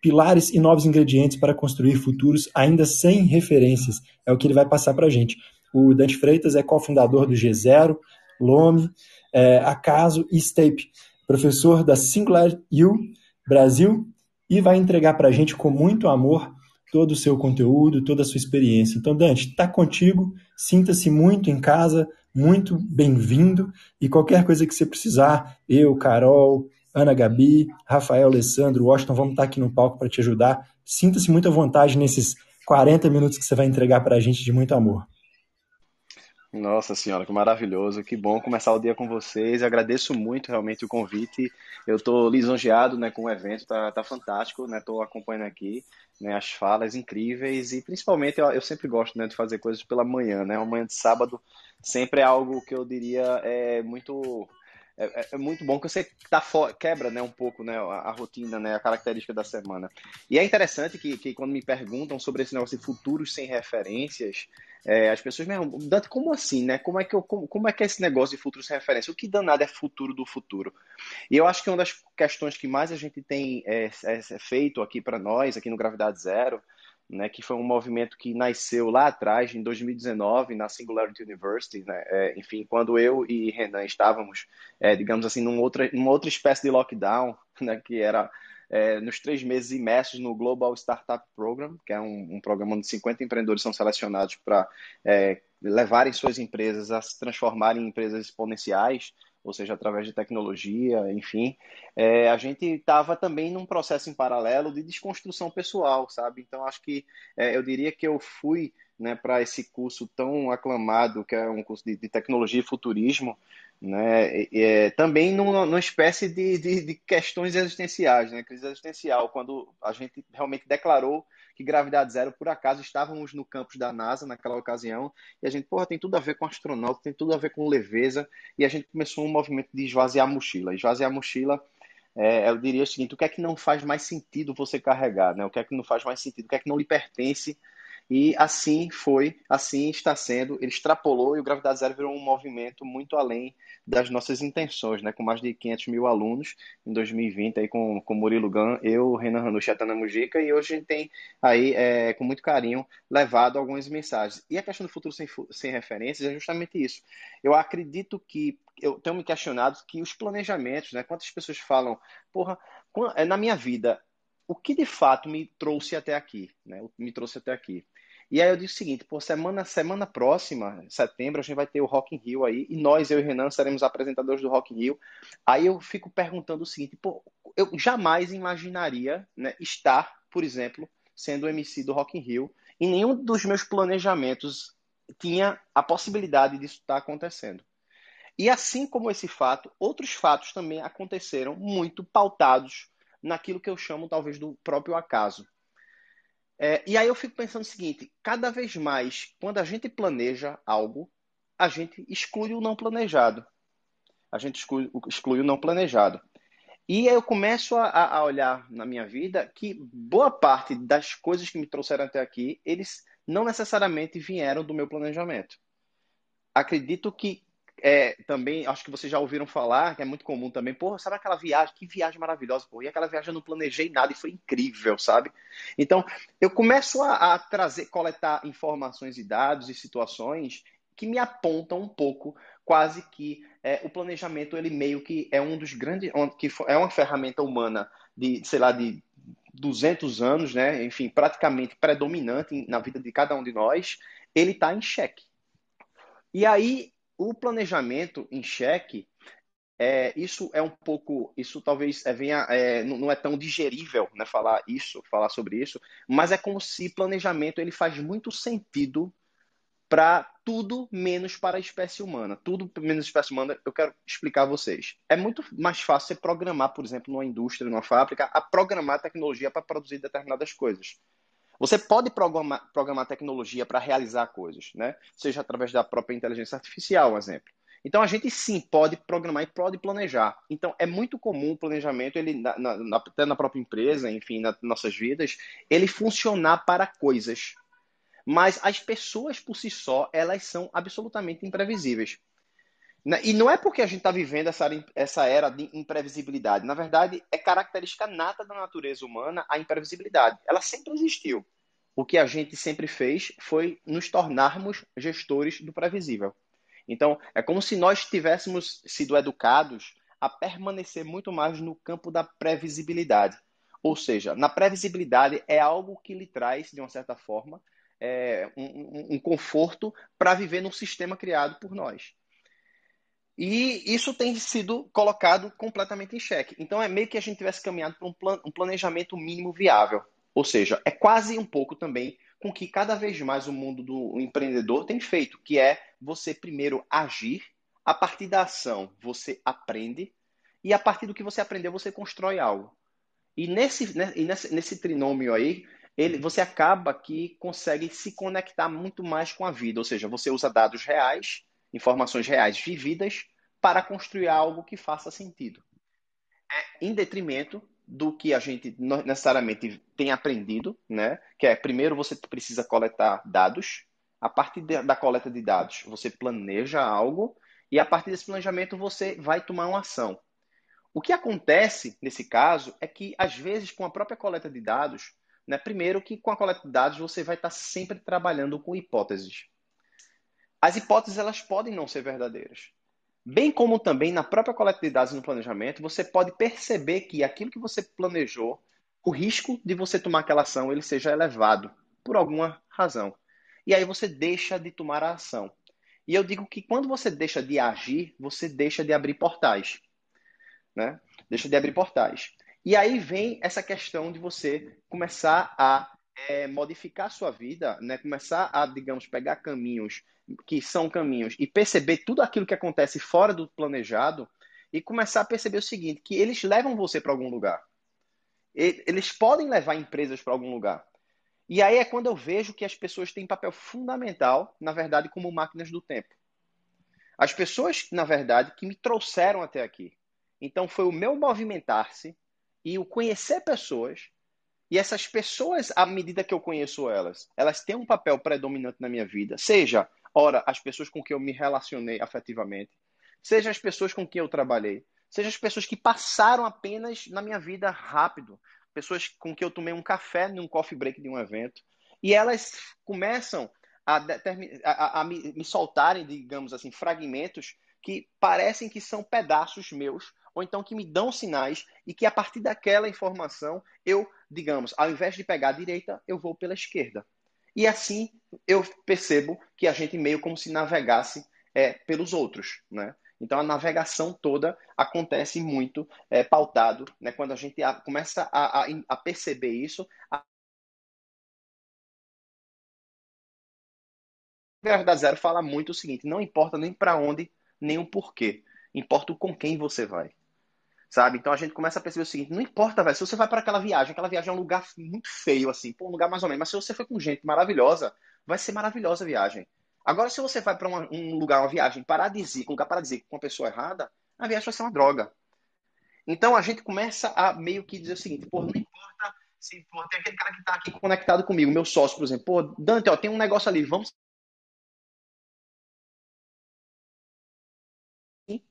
pilares e novos ingredientes para construir futuros ainda sem referências. É o que ele vai passar para a gente. O Dante Freitas é cofundador do G0, Lome, é, Acaso e Stape, professor da Singular U Brasil e vai entregar para a gente com muito amor todo o seu conteúdo, toda a sua experiência. Então, Dante, está contigo, sinta-se muito em casa, muito bem-vindo e qualquer coisa que você precisar, eu, Carol, Ana Gabi, Rafael, Alessandro, Washington, vamos estar aqui no palco para te ajudar. Sinta-se muito à vontade nesses 40 minutos que você vai entregar para a gente de muito amor. Nossa senhora, que maravilhoso, que bom começar o dia com vocês. Agradeço muito realmente o convite. Eu estou lisonjeado né, com o evento, tá, tá fantástico, né? Estou acompanhando aqui né, as falas incríveis e principalmente eu, eu sempre gosto né, de fazer coisas pela manhã, né? Uma manhã de sábado sempre é algo que eu diria é muito é, é, é, muito bom que você tá quebra né, um pouco né, a, a, rotina, né, a característica da semana. E é interessante que, que quando me perguntam sobre esse negócio de futuros sem referências, é, as pessoas me perguntam, Dante, como assim, né? Como é, que eu, como, como, é que é esse negócio de futuros sem referência? O que danado é futuro do futuro? E eu acho que uma das questões que mais a gente tem é, é, é feito aqui para nós, aqui no Gravidade Zero, né, que foi um movimento que nasceu lá atrás, em 2019, na Singularity University, né, é, enfim, quando eu e Renan estávamos, é, digamos assim, numa outra, numa outra espécie de lockdown, né, que era é, nos três meses imersos no Global Startup Program, que é um, um programa onde 50 empreendedores são selecionados para é, levarem suas empresas a se transformarem em empresas exponenciais, ou seja, através de tecnologia, enfim, é, a gente estava também num processo em paralelo de desconstrução pessoal, sabe? Então, acho que é, eu diria que eu fui né, para esse curso tão aclamado, que é um curso de, de tecnologia e futurismo, né, é, também numa, numa espécie de, de, de, questões existenciais, né, crise existencial, quando a gente realmente declarou que gravidade zero, por acaso, estávamos no campus da NASA naquela ocasião, e a gente, porra, tem tudo a ver com astronauta, tem tudo a ver com leveza, e a gente começou um movimento de esvaziar a mochila. Esvaziar a mochila, é, eu diria o seguinte, o que é que não faz mais sentido você carregar, né? O que é que não faz mais sentido, o que é que não lhe pertence, e assim foi, assim está sendo. Ele extrapolou e o Gravidade Zero virou um movimento muito além das nossas intenções, né? Com mais de 500 mil alunos em 2020, aí com, com Murilo Gan, eu, Renan Hanush e Atana Mujica, e hoje a gente tem aí, é, com muito carinho, levado algumas mensagens. E a questão do futuro sem, sem referências é justamente isso. Eu acredito que, eu tenho me questionado que os planejamentos, né? Quantas pessoas falam, porra, é, na minha vida, o que de fato me trouxe até aqui, né? Me trouxe até aqui. E aí eu disse o seguinte, semana, semana próxima, setembro, a gente vai ter o Rock in Rio aí, e nós, eu e Renan, seremos apresentadores do Rock in Rio. Aí eu fico perguntando o seguinte, pô, eu jamais imaginaria né, estar, por exemplo, sendo o MC do Rock in Rio, e nenhum dos meus planejamentos tinha a possibilidade disso estar acontecendo. E assim como esse fato, outros fatos também aconteceram muito pautados naquilo que eu chamo talvez do próprio acaso. É, e aí eu fico pensando o seguinte: cada vez mais, quando a gente planeja algo, a gente exclui o não planejado. A gente exclui, exclui o não planejado. E aí eu começo a, a, olhar na minha vida que boa parte das coisas que me trouxeram até aqui, eles não necessariamente vieram do meu planejamento. Acredito que é, também, acho que vocês já ouviram falar, que é muito comum também, porra, sabe aquela viagem? Que viagem maravilhosa, porra. E aquela viagem eu não planejei nada e foi incrível, sabe? Então, eu começo a, a trazer, coletar informações e dados e situações que me apontam um pouco, quase que é, o planejamento, ele meio que é um dos grandes, que é uma ferramenta humana de, sei lá, de 200 anos, né? Enfim, praticamente predominante na vida de cada um de nós, ele está em xeque. E aí o planejamento em cheque, é, isso é um pouco, isso talvez é, venha, é, não é tão digerível, né, falar isso, falar sobre isso, mas é como se planejamento ele faz muito sentido para tudo menos para a espécie humana. Tudo menos a espécie humana, eu quero explicar a vocês. É muito mais fácil você programar, por exemplo, numa indústria, numa fábrica, a programar tecnologia para produzir determinadas coisas. Você pode programar, programar tecnologia para realizar coisas, né? Seja através da própria inteligência artificial, um exemplo. Então a gente sim pode programar e pode planejar. Então é muito comum o planejamento, ele na, na, até na própria empresa, enfim, nas nossas vidas, ele funcionar para coisas. Mas as pessoas por si só, elas são absolutamente imprevisíveis. E não é porque a gente está vivendo essa, essa era de imprevisibilidade. Na verdade, é característica nata da natureza humana a imprevisibilidade. Ela sempre existiu. O que a gente sempre fez foi nos tornarmos gestores do previsível. Então, é como se nós tivéssemos sido educados a permanecer muito mais no campo da previsibilidade. Ou seja, na previsibilidade é algo que lhe traz, de uma certa forma, é, um, um conforto para viver num sistema criado por nós. E isso tem sido colocado completamente em xeque. Então é meio que a gente tivesse caminhado para um, plan um planejamento mínimo viável. Ou seja, é quase um pouco também com que cada vez mais o mundo do empreendedor tem feito, que é você primeiro agir, a partir da ação você aprende, e a partir do que você aprendeu você constrói algo. E nesse, né, e nesse, nesse trinômio aí, ele, você acaba que consegue se conectar muito mais com a vida. Ou seja, você usa dados reais informações reais vividas para construir algo que faça sentido. É em detrimento do que a gente necessariamente tem aprendido, né? Que é primeiro você precisa coletar dados, a partir da coleta de dados você planeja algo e a partir desse planejamento você vai tomar uma ação. O que acontece nesse caso é que às vezes com a própria coleta de dados, né? Primeiro que com a coleta de dados você vai estar sempre trabalhando com hipóteses as hipóteses elas podem não ser verdadeiras. Bem como também na própria coleta de dados no planejamento, você pode perceber que aquilo que você planejou, o risco de você tomar aquela ação ele seja elevado por alguma razão. E aí você deixa de tomar a ação. E eu digo que quando você deixa de agir, você deixa de abrir portais. Né? Deixa de abrir portais. E aí vem essa questão de você começar a é, modificar sua vida, né? começar a, digamos, pegar caminhos que são caminhos e perceber tudo aquilo que acontece fora do planejado e começar a perceber o seguinte, que eles levam você para algum lugar. Eles podem levar empresas para algum lugar. E aí é quando eu vejo que as pessoas têm papel fundamental, na verdade, como máquinas do tempo. As pessoas, na verdade, que me trouxeram até aqui. Então foi o meu movimentar-se e o conhecer pessoas e essas pessoas, à medida que eu conheço elas, elas têm um papel predominante na minha vida, seja Ora, as pessoas com quem eu me relacionei afetivamente, seja as pessoas com quem eu trabalhei, seja as pessoas que passaram apenas na minha vida rápido, pessoas com quem eu tomei um café num coffee break de um evento, e elas começam a, a, a me, me soltarem, digamos assim, fragmentos que parecem que são pedaços meus, ou então que me dão sinais e que a partir daquela informação eu, digamos, ao invés de pegar a direita, eu vou pela esquerda. E assim eu percebo que a gente meio como se navegasse é, pelos outros, né? Então a navegação toda acontece muito é, pautado, né? Quando a gente a, começa a, a, a, perceber isso, a Verdade Zero fala muito o seguinte: não importa nem para onde, nem o porquê, importa com quem você vai sabe? Então a gente começa a perceber o seguinte: não importa, velho, se você vai para aquela viagem, aquela viagem é um lugar muito feio, assim, pô, um lugar mais ou menos, mas se você foi com gente maravilhosa, vai ser maravilhosa a viagem. Agora, se você vai para um lugar, uma viagem paradisíaca, um lugar paradisíaco com uma pessoa errada, a viagem vai ser uma droga. Então a gente começa a meio que dizer o seguinte: pô, não importa se pô, tem aquele cara que tá aqui conectado comigo, meu sócio, por exemplo, pô, Dante, ó, tem um negócio ali, vamos.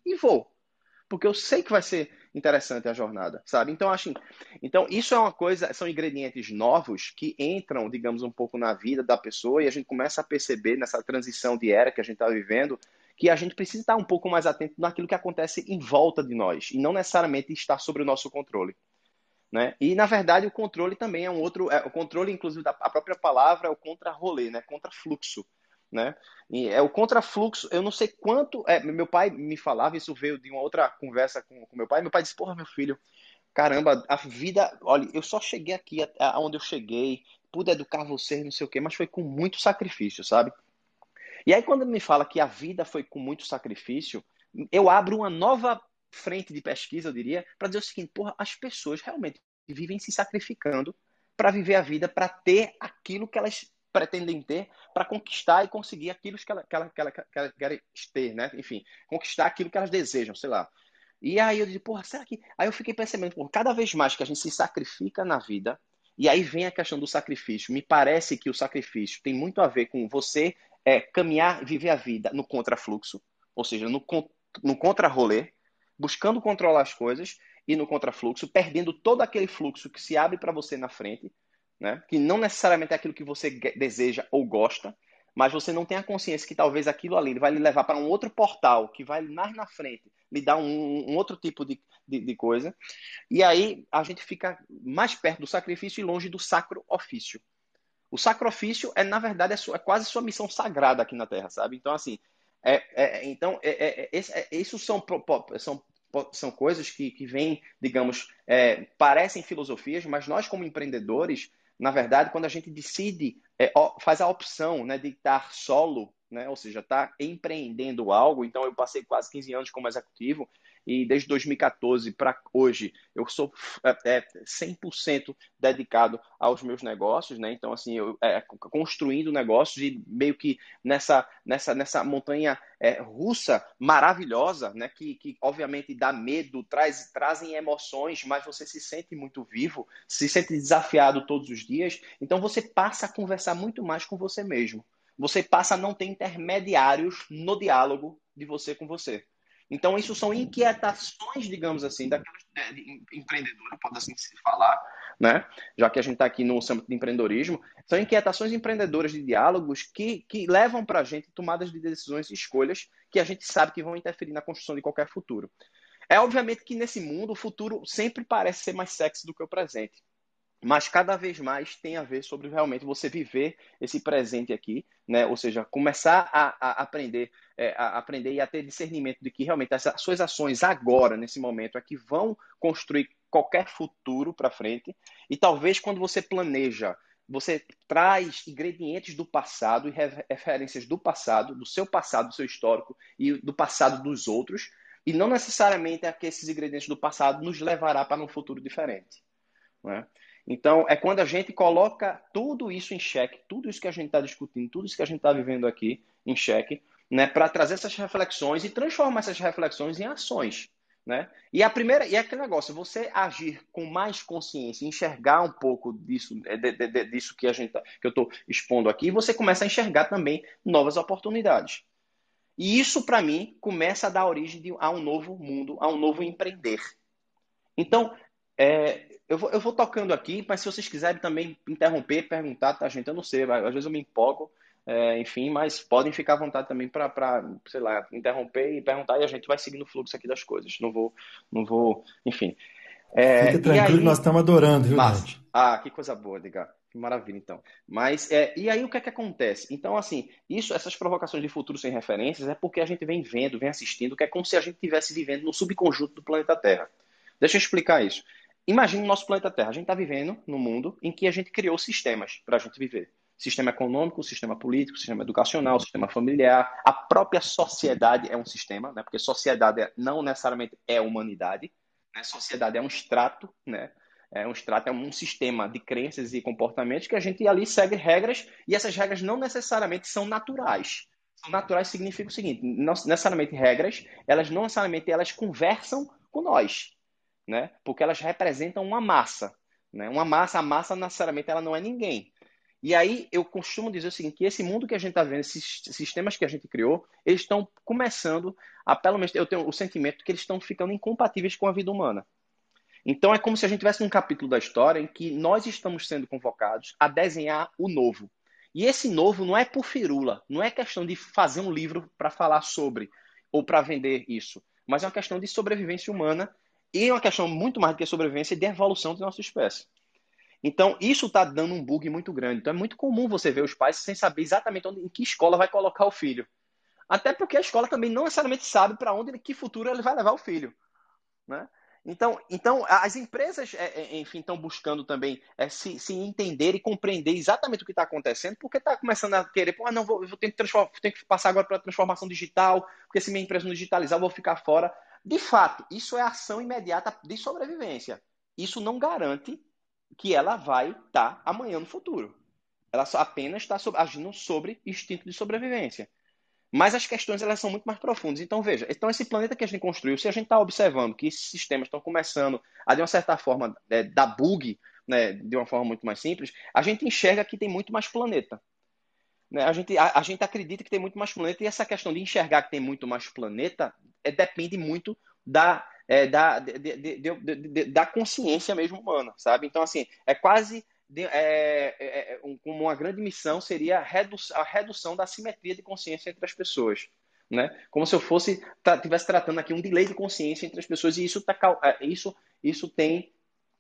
E vou. Porque eu sei que vai ser interessante a jornada, sabe? Então, acho, então isso é uma coisa, são ingredientes novos que entram, digamos, um pouco na vida da pessoa e a gente começa a perceber nessa transição de era que a gente está vivendo que a gente precisa estar um pouco mais atento naquilo que acontece em volta de nós e não necessariamente estar sobre o nosso controle. Né? E na verdade o controle também é um outro, é, o controle inclusive da a própria palavra é o contra-rolê, né? Contra-fluxo né? E é o contrafluxo, eu não sei quanto. É, meu pai me falava, isso veio de uma outra conversa com, com meu pai. Meu pai disse: Porra, meu filho, caramba, a vida. Olha, eu só cheguei aqui aonde eu cheguei, pude educar vocês, não sei o quê, mas foi com muito sacrifício, sabe? E aí, quando ele me fala que a vida foi com muito sacrifício, eu abro uma nova frente de pesquisa, eu diria, para dizer o seguinte: porra, as pessoas realmente vivem se sacrificando para viver a vida, para ter aquilo que elas pretendem ter para conquistar e conseguir aquilo que, ela, que, ela, que, ela, que querem ter, né? Enfim, conquistar aquilo que elas desejam, sei lá. E aí eu disse, porra, será que. Aí eu fiquei pensando, porra, cada vez mais que a gente se sacrifica na vida, e aí vem a questão do sacrifício. Me parece que o sacrifício tem muito a ver com você é, caminhar, viver a vida no contrafluxo, ou seja, no, no contra-rolê, buscando controlar as coisas e no contrafluxo, perdendo todo aquele fluxo que se abre para você na frente, né? que não necessariamente é aquilo que você deseja ou gosta, mas você não tem a consciência que talvez aquilo ali vai lhe levar para um outro portal, que vai mais na frente, lhe dar um, um outro tipo de, de, de, coisa. E aí a gente fica mais perto do sacrifício e longe do sacro ofício. O sacrifício é, na verdade, é, sua, é quase sua missão sagrada aqui na Terra, sabe? Então, assim, é, é, então, é, é, é isso são, são são coisas que, que vêm, digamos, é, parecem filosofias, mas nós, como empreendedores, na verdade, quando a gente decide, é, faz a opção né, de estar solo, né, ou seja, estar empreendendo algo, então eu passei quase 15 anos como executivo, e desde 2014 para hoje eu sou é, 100% é, dedicado aos meus negócios, né? Então, assim, eu é, construindo negócios e meio que nessa, nessa, nessa montanha é, russa maravilhosa, né? Que, que obviamente dá medo, traz, trazem emoções, mas você se sente muito vivo, se sente desafiado todos os dias. Então, você passa a conversar muito mais com você mesmo. Você passa a não ter intermediários no diálogo de você com você. Então, isso são inquietações, digamos assim, daqueles né, empreendedores, pode assim se falar, né? já que a gente está aqui no âmbito de empreendedorismo, são inquietações empreendedoras de diálogos que, que levam para a gente tomadas de decisões e escolhas que a gente sabe que vão interferir na construção de qualquer futuro. É obviamente que nesse mundo o futuro sempre parece ser mais sexy do que o presente mas cada vez mais tem a ver sobre realmente você viver esse presente aqui, né? Ou seja, começar a, a aprender, é, a aprender e a ter discernimento de que realmente as suas ações agora, nesse momento, é que vão construir qualquer futuro para frente. E talvez quando você planeja, você traz ingredientes do passado e referências do passado, do seu passado, do seu histórico e do passado dos outros, e não necessariamente é que esses ingredientes do passado nos levará para um futuro diferente. Né? Então, é quando a gente coloca tudo isso em xeque, tudo isso que a gente está discutindo, tudo isso que a gente está vivendo aqui em xeque, né, para trazer essas reflexões e transformar essas reflexões em ações. Né? E a primeira, e é aquele negócio, você agir com mais consciência, enxergar um pouco disso, de, de, de, disso que a gente tá, que eu estou expondo aqui, você começa a enxergar também novas oportunidades. E isso, para mim, começa a dar origem a um novo mundo, a um novo empreender. Então, é, eu vou, eu vou tocando aqui, mas se vocês quiserem também interromper, perguntar, tá, gente? Eu não sei, às vezes eu me empolgo, é, enfim, mas podem ficar à vontade também para, sei lá, interromper e perguntar e a gente vai seguindo o fluxo aqui das coisas. Não vou, não vou, enfim. É, Fica tranquilo, aí... nós estamos adorando, viu, Mas, gente? Ah, que coisa boa, Edgar. Que maravilha, então. Mas, é, e aí o que é que acontece? Então, assim, isso, essas provocações de futuro sem referências é porque a gente vem vendo, vem assistindo, que é como se a gente estivesse vivendo no subconjunto do planeta Terra. Deixa eu explicar isso. Imagina o nosso planeta Terra. A gente está vivendo num mundo em que a gente criou sistemas para a gente viver. Sistema econômico, sistema político, sistema educacional, sistema familiar. A própria sociedade é um sistema, né? porque sociedade não necessariamente é humanidade. Né? Sociedade é um extrato, né? é um extrato, é um sistema de crenças e comportamentos que a gente ali segue regras e essas regras não necessariamente são naturais. Naturais significa o seguinte, não necessariamente regras, elas não necessariamente elas conversam com nós né? Porque elas representam uma massa, né? Uma massa, a massa necessariamente ela não é ninguém. E aí eu costumo dizer o seguinte, que esse mundo que a gente está vendo, esses sistemas que a gente criou, eles estão começando a, pelo menos eu tenho o sentimento que eles estão ficando incompatíveis com a vida humana. Então é como se a gente tivesse um capítulo da história em que nós estamos sendo convocados a desenhar o novo. E esse novo não é por firula, não é questão de fazer um livro para falar sobre ou para vender isso, mas é uma questão de sobrevivência humana e é uma questão muito mais do que sobrevivência e de evolução da nossa espécie. Então, isso está dando um bug muito grande. Então, é muito comum você ver os pais sem saber exatamente onde, em que escola vai colocar o filho. Até porque a escola também não necessariamente sabe para onde, que futuro ele vai levar o filho. Né? Então, então, as empresas, é, é, enfim, estão buscando também é, se, se, entender e compreender exatamente o que está acontecendo, porque está começando a querer, ah, não, vou, vou ter que, que passar agora para a transformação digital, porque se minha empresa não digitalizar, eu vou ficar fora. De fato, isso é ação imediata de sobrevivência. Isso não garante que ela vai estar tá amanhã no futuro. Ela apenas está agindo sobre instinto de sobrevivência. Mas as questões elas são muito mais profundas. Então, veja, então esse planeta que a gente construiu, se a gente está observando que esses sistemas estão começando a, de uma certa forma, é, dar bug, né, de uma forma muito mais simples, a gente enxerga que tem muito mais planeta. Né? A, gente, a, a gente acredita que tem muito mais planeta, e essa questão de enxergar que tem muito mais planeta é, depende muito da, é, da, de, de, de, da consciência mesmo humana, sabe? Então, assim, é quase é, é, é um, uma grande missão seria a, redu a redução da simetria de consciência entre as pessoas. Né? Como se eu fosse estivesse tratando aqui um delay de consciência entre as pessoas e isso, tá, é, isso, isso tem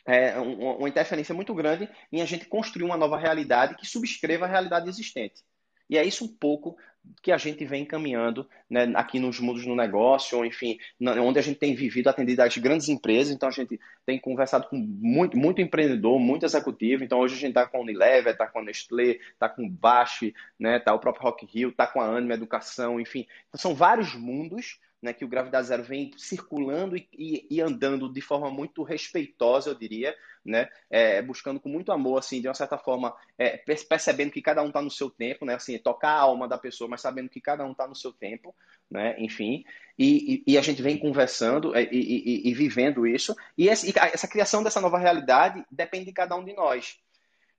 é, uma interferência muito grande em a gente construir uma nova realidade que subscreva a realidade existente. E é isso um pouco que a gente vem encaminhando né, aqui nos mundos no negócio, enfim, onde a gente tem vivido, atendido as grandes empresas. Então a gente tem conversado com muito, muito empreendedor, muito executivo. Então hoje a gente está com a Unilever, está com a Nestlé, está com o Bash, né, tá o próprio Rock Hill, está com a Anima Educação, enfim. Então, são vários mundos né, que o Gravidade Zero vem circulando e, e, e, andando de forma muito respeitosa, eu diria, né, é, buscando com muito amor, assim, de uma certa forma, é, percebendo que cada um está no seu tempo, né, assim, tocar a alma da pessoa, mas sabendo que cada um está no seu tempo, né, enfim, e, e, a gente vem conversando é, e, vivendo isso, e essa criação dessa nova realidade depende de cada um de nós.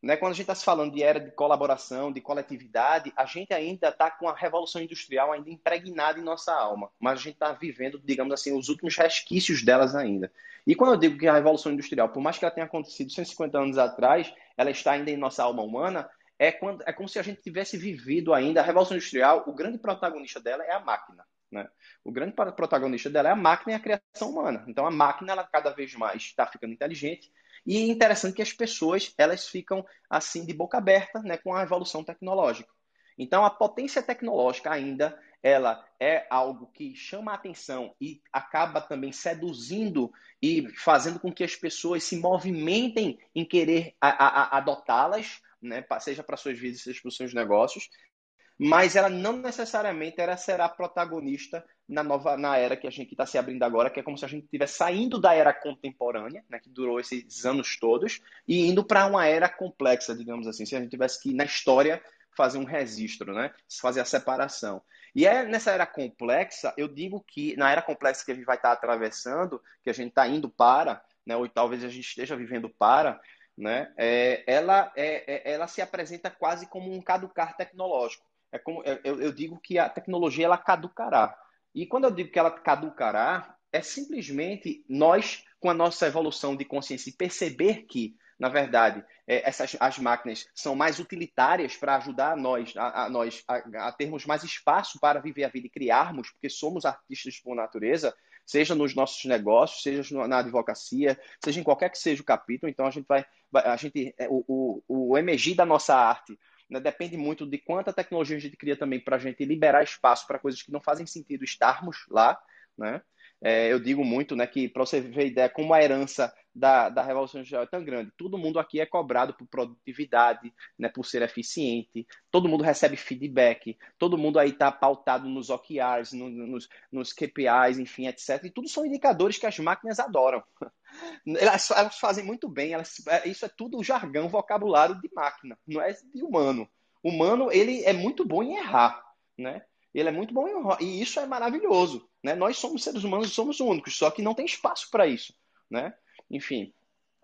Né? Quando a gente está se falando de era de colaboração, de coletividade, a gente ainda está com a revolução industrial ainda impregnada em nossa alma, mas a gente está vivendo, digamos assim, os últimos resquícios delas ainda. E quando eu digo que a revolução industrial, por mais que ela tenha acontecido 150 anos atrás, ela está ainda em nossa alma humana, é, quando, é como se a gente tivesse vivido ainda a revolução industrial, o grande protagonista dela é a máquina. Né? O grande protagonista dela é a máquina e a criação humana. Então a máquina ela cada vez mais está ficando inteligente e é interessante que as pessoas elas ficam assim de boca aberta né, com a evolução tecnológica. Então, a potência tecnológica ainda ela é algo que chama a atenção e acaba também seduzindo e fazendo com que as pessoas se movimentem em querer adotá-las, né, seja para suas vidas, seja para os seus negócios, mas ela não necessariamente ela será protagonista na nova na era que a gente está se abrindo agora, que é como se a gente estivesse saindo da era contemporânea, né, que durou esses anos todos, e indo para uma era complexa, digamos assim, se a gente tivesse que na história fazer um registro, né, fazer a separação. E é nessa era complexa, eu digo que na era complexa que a gente vai estar tá atravessando, que a gente está indo para, né, ou talvez a gente esteja vivendo para, né, é, ela, é, é ela se apresenta quase como um caducar tecnológico é como eu, eu digo que a tecnologia ela caducará. E quando eu digo que ela caducará, é simplesmente nós, com a nossa evolução de consciência, e perceber que, na verdade, é, essas, as máquinas são mais utilitárias para ajudar nós, a, a nós a, a, termos mais espaço para viver a vida e criarmos, porque somos artistas por natureza, seja nos nossos negócios, seja na advocacia, seja em qualquer que seja o capítulo. Então a gente vai, a gente, é, o, o, o emergir da nossa arte né? Depende muito de quanta tecnologia a gente cria também para a gente liberar espaço para coisas que não fazem sentido estarmos lá. Né? É, eu digo muito né, que, para você ver ideia, como a herança da, da Revolução Industrial é tão grande, todo mundo aqui é cobrado por produtividade, né, por ser eficiente, todo mundo recebe feedback, todo mundo aí está pautado nos OKRs, no, nos, nos KPIs, enfim, etc. E tudo são indicadores que as máquinas adoram. Elas, elas fazem muito bem, elas, é, isso é tudo jargão, vocabulário de máquina, não é de humano. Humano, ele é muito bom em errar, né? Ele é muito bom em errar, e isso é maravilhoso, né? Nós somos seres humanos e somos únicos, só que não tem espaço para isso, né? Enfim,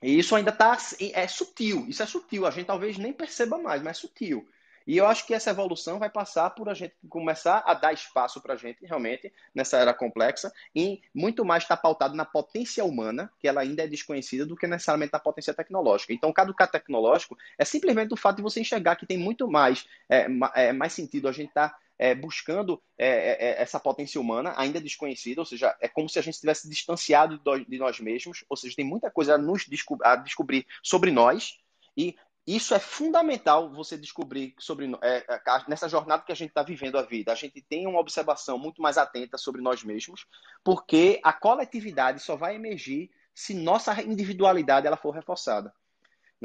e isso ainda tá, é sutil, isso é sutil, a gente talvez nem perceba mais, mas é sutil. E eu acho que essa evolução vai passar por a gente começar a dar espaço para a gente, realmente, nessa era complexa, e muito mais está pautado na potência humana, que ela ainda é desconhecida, do que necessariamente na potência tecnológica. Então, o caducar tecnológico é simplesmente o fato de você enxergar que tem muito mais, é, é mais sentido a gente estar tá, é, buscando é, é, é, essa potência humana ainda desconhecida, ou seja, é como se a gente estivesse distanciado de nós mesmos, ou seja, tem muita coisa a, nos desco a descobrir sobre nós, e isso é fundamental você descobrir sobre é, é nessa jornada que a gente está vivendo a vida. A gente tem uma observação muito mais atenta sobre nós mesmos, porque a coletividade só vai emergir se nossa individualidade ela for reforçada.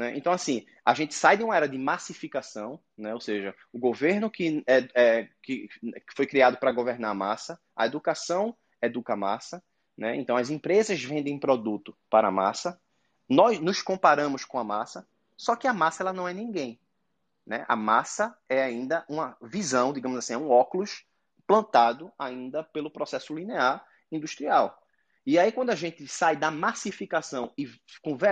Né? Então, assim, a gente sai de uma era de massificação, né? ou seja, o governo que, é, é que, foi criado para governar a massa, a educação educa a massa, né? então as empresas vendem produto para a massa, nós nos comparamos com a massa, só que a massa ela não é ninguém. Né? A massa é ainda uma visão, digamos assim, é um óculos plantado ainda pelo processo linear industrial. E aí, quando a gente sai da massificação e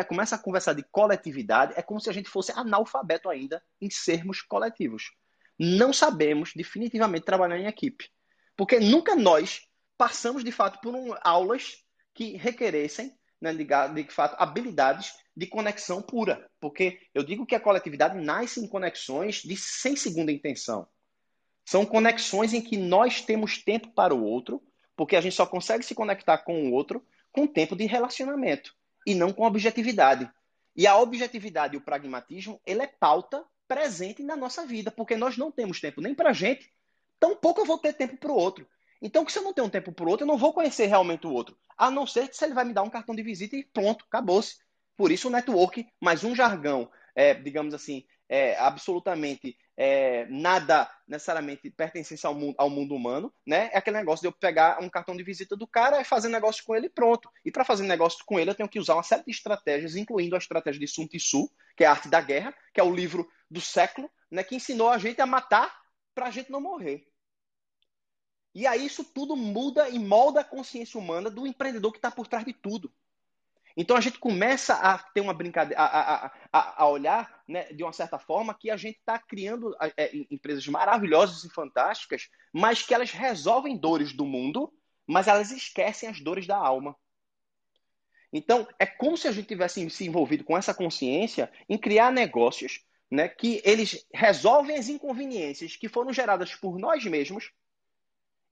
começa a conversar de coletividade, é como se a gente fosse analfabeto ainda em sermos coletivos. Não sabemos definitivamente trabalhar em equipe. Porque nunca nós passamos de fato por um, aulas que requeressem, né, de, de fato, habilidades de conexão pura. Porque eu digo que a coletividade nasce em conexões de sem segunda intenção. São conexões em que nós temos tempo para o outro, porque a gente só consegue se conectar com o outro com tempo de relacionamento e não com objetividade. E a objetividade e o pragmatismo, ele é pauta presente na nossa vida, porque nós não temos tempo nem para a gente, tampouco eu vou ter tempo para o outro. Então, se eu não tenho tempo para o outro, eu não vou conhecer realmente o outro. A não ser que se ele vai me dar um cartão de visita e pronto, acabou-se. Por isso o network, mais um jargão, é, digamos assim, é, absolutamente é, nada necessariamente pertencente ao mundo, ao mundo humano, né? É aquele negócio de eu pegar um cartão de visita do cara e fazer negócio com ele pronto. E para fazer negócio com ele, eu tenho que usar uma série de estratégias, incluindo a estratégia de Sun Tzu, que é a arte da guerra, que é o livro do século, né? Que ensinou a gente a matar para a gente não morrer. E aí isso tudo muda e molda a consciência humana do empreendedor que está por trás de tudo. Então a gente começa a ter uma brincadeira, a, a, a, a olhar né, de uma certa forma que a gente está criando é, empresas maravilhosas e fantásticas, mas que elas resolvem dores do mundo, mas elas esquecem as dores da alma. Então é como se a gente tivesse se envolvido com essa consciência em criar negócios né, que eles resolvem as inconveniências que foram geradas por nós mesmos,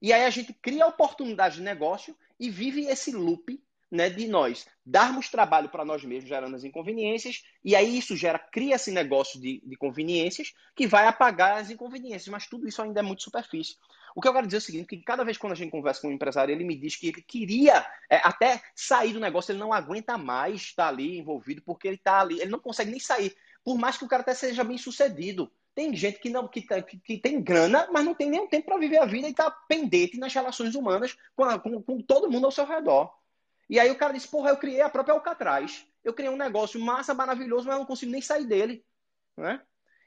e aí a gente cria oportunidade de negócio e vive esse loop né, de nós darmos trabalho para nós mesmos, gerando as inconveniências, e aí isso gera, cria esse negócio de, de conveniências que vai apagar as inconveniências, mas tudo isso ainda é muito superfície. O que eu quero dizer é o seguinte, que cada vez quando a gente conversa com um empresário, ele me diz que ele queria é, até sair do negócio, ele não aguenta mais estar ali envolvido, porque ele está ali, ele não consegue nem sair, por mais que o cara até seja bem sucedido. Tem gente que não que, tá, que tem grana, mas não tem nenhum tempo para viver a vida e está pendente nas relações humanas com, a, com, com todo mundo ao seu redor. E aí o cara disse, porra, eu criei a própria Alcatraz. Eu criei um negócio massa, maravilhoso, mas eu não consigo nem sair dele. Né?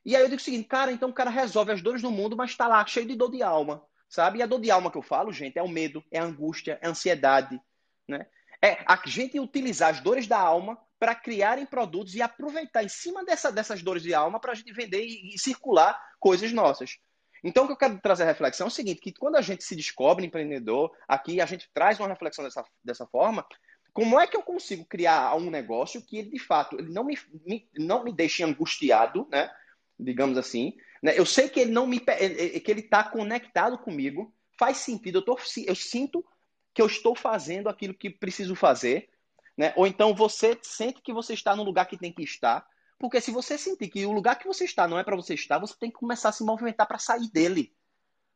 E aí eu digo o seguinte, cara, então o cara resolve as dores do mundo, mas está lá cheio de dor de alma. Sabe? E a dor de alma que eu falo, gente, é o medo, é a angústia, é a ansiedade. Né? É a gente utilizar as dores da alma para criarem produtos e aproveitar em cima dessa, dessas dores de alma para a gente vender e, e circular coisas nossas. Então, o que eu quero trazer a reflexão é o seguinte, que quando a gente se descobre empreendedor, aqui a gente traz uma reflexão dessa, dessa forma, como é que eu consigo criar um negócio que ele, de fato, ele não me, me não me deixe angustiado, né? digamos assim, né? eu sei que ele não me que ele está conectado comigo, faz sentido, eu, tô, eu sinto que eu estou fazendo aquilo que preciso fazer, né? ou então você sente que você está no lugar que tem que estar, porque se você sentir que o lugar que você está não é para você estar, você tem que começar a se movimentar para sair dele.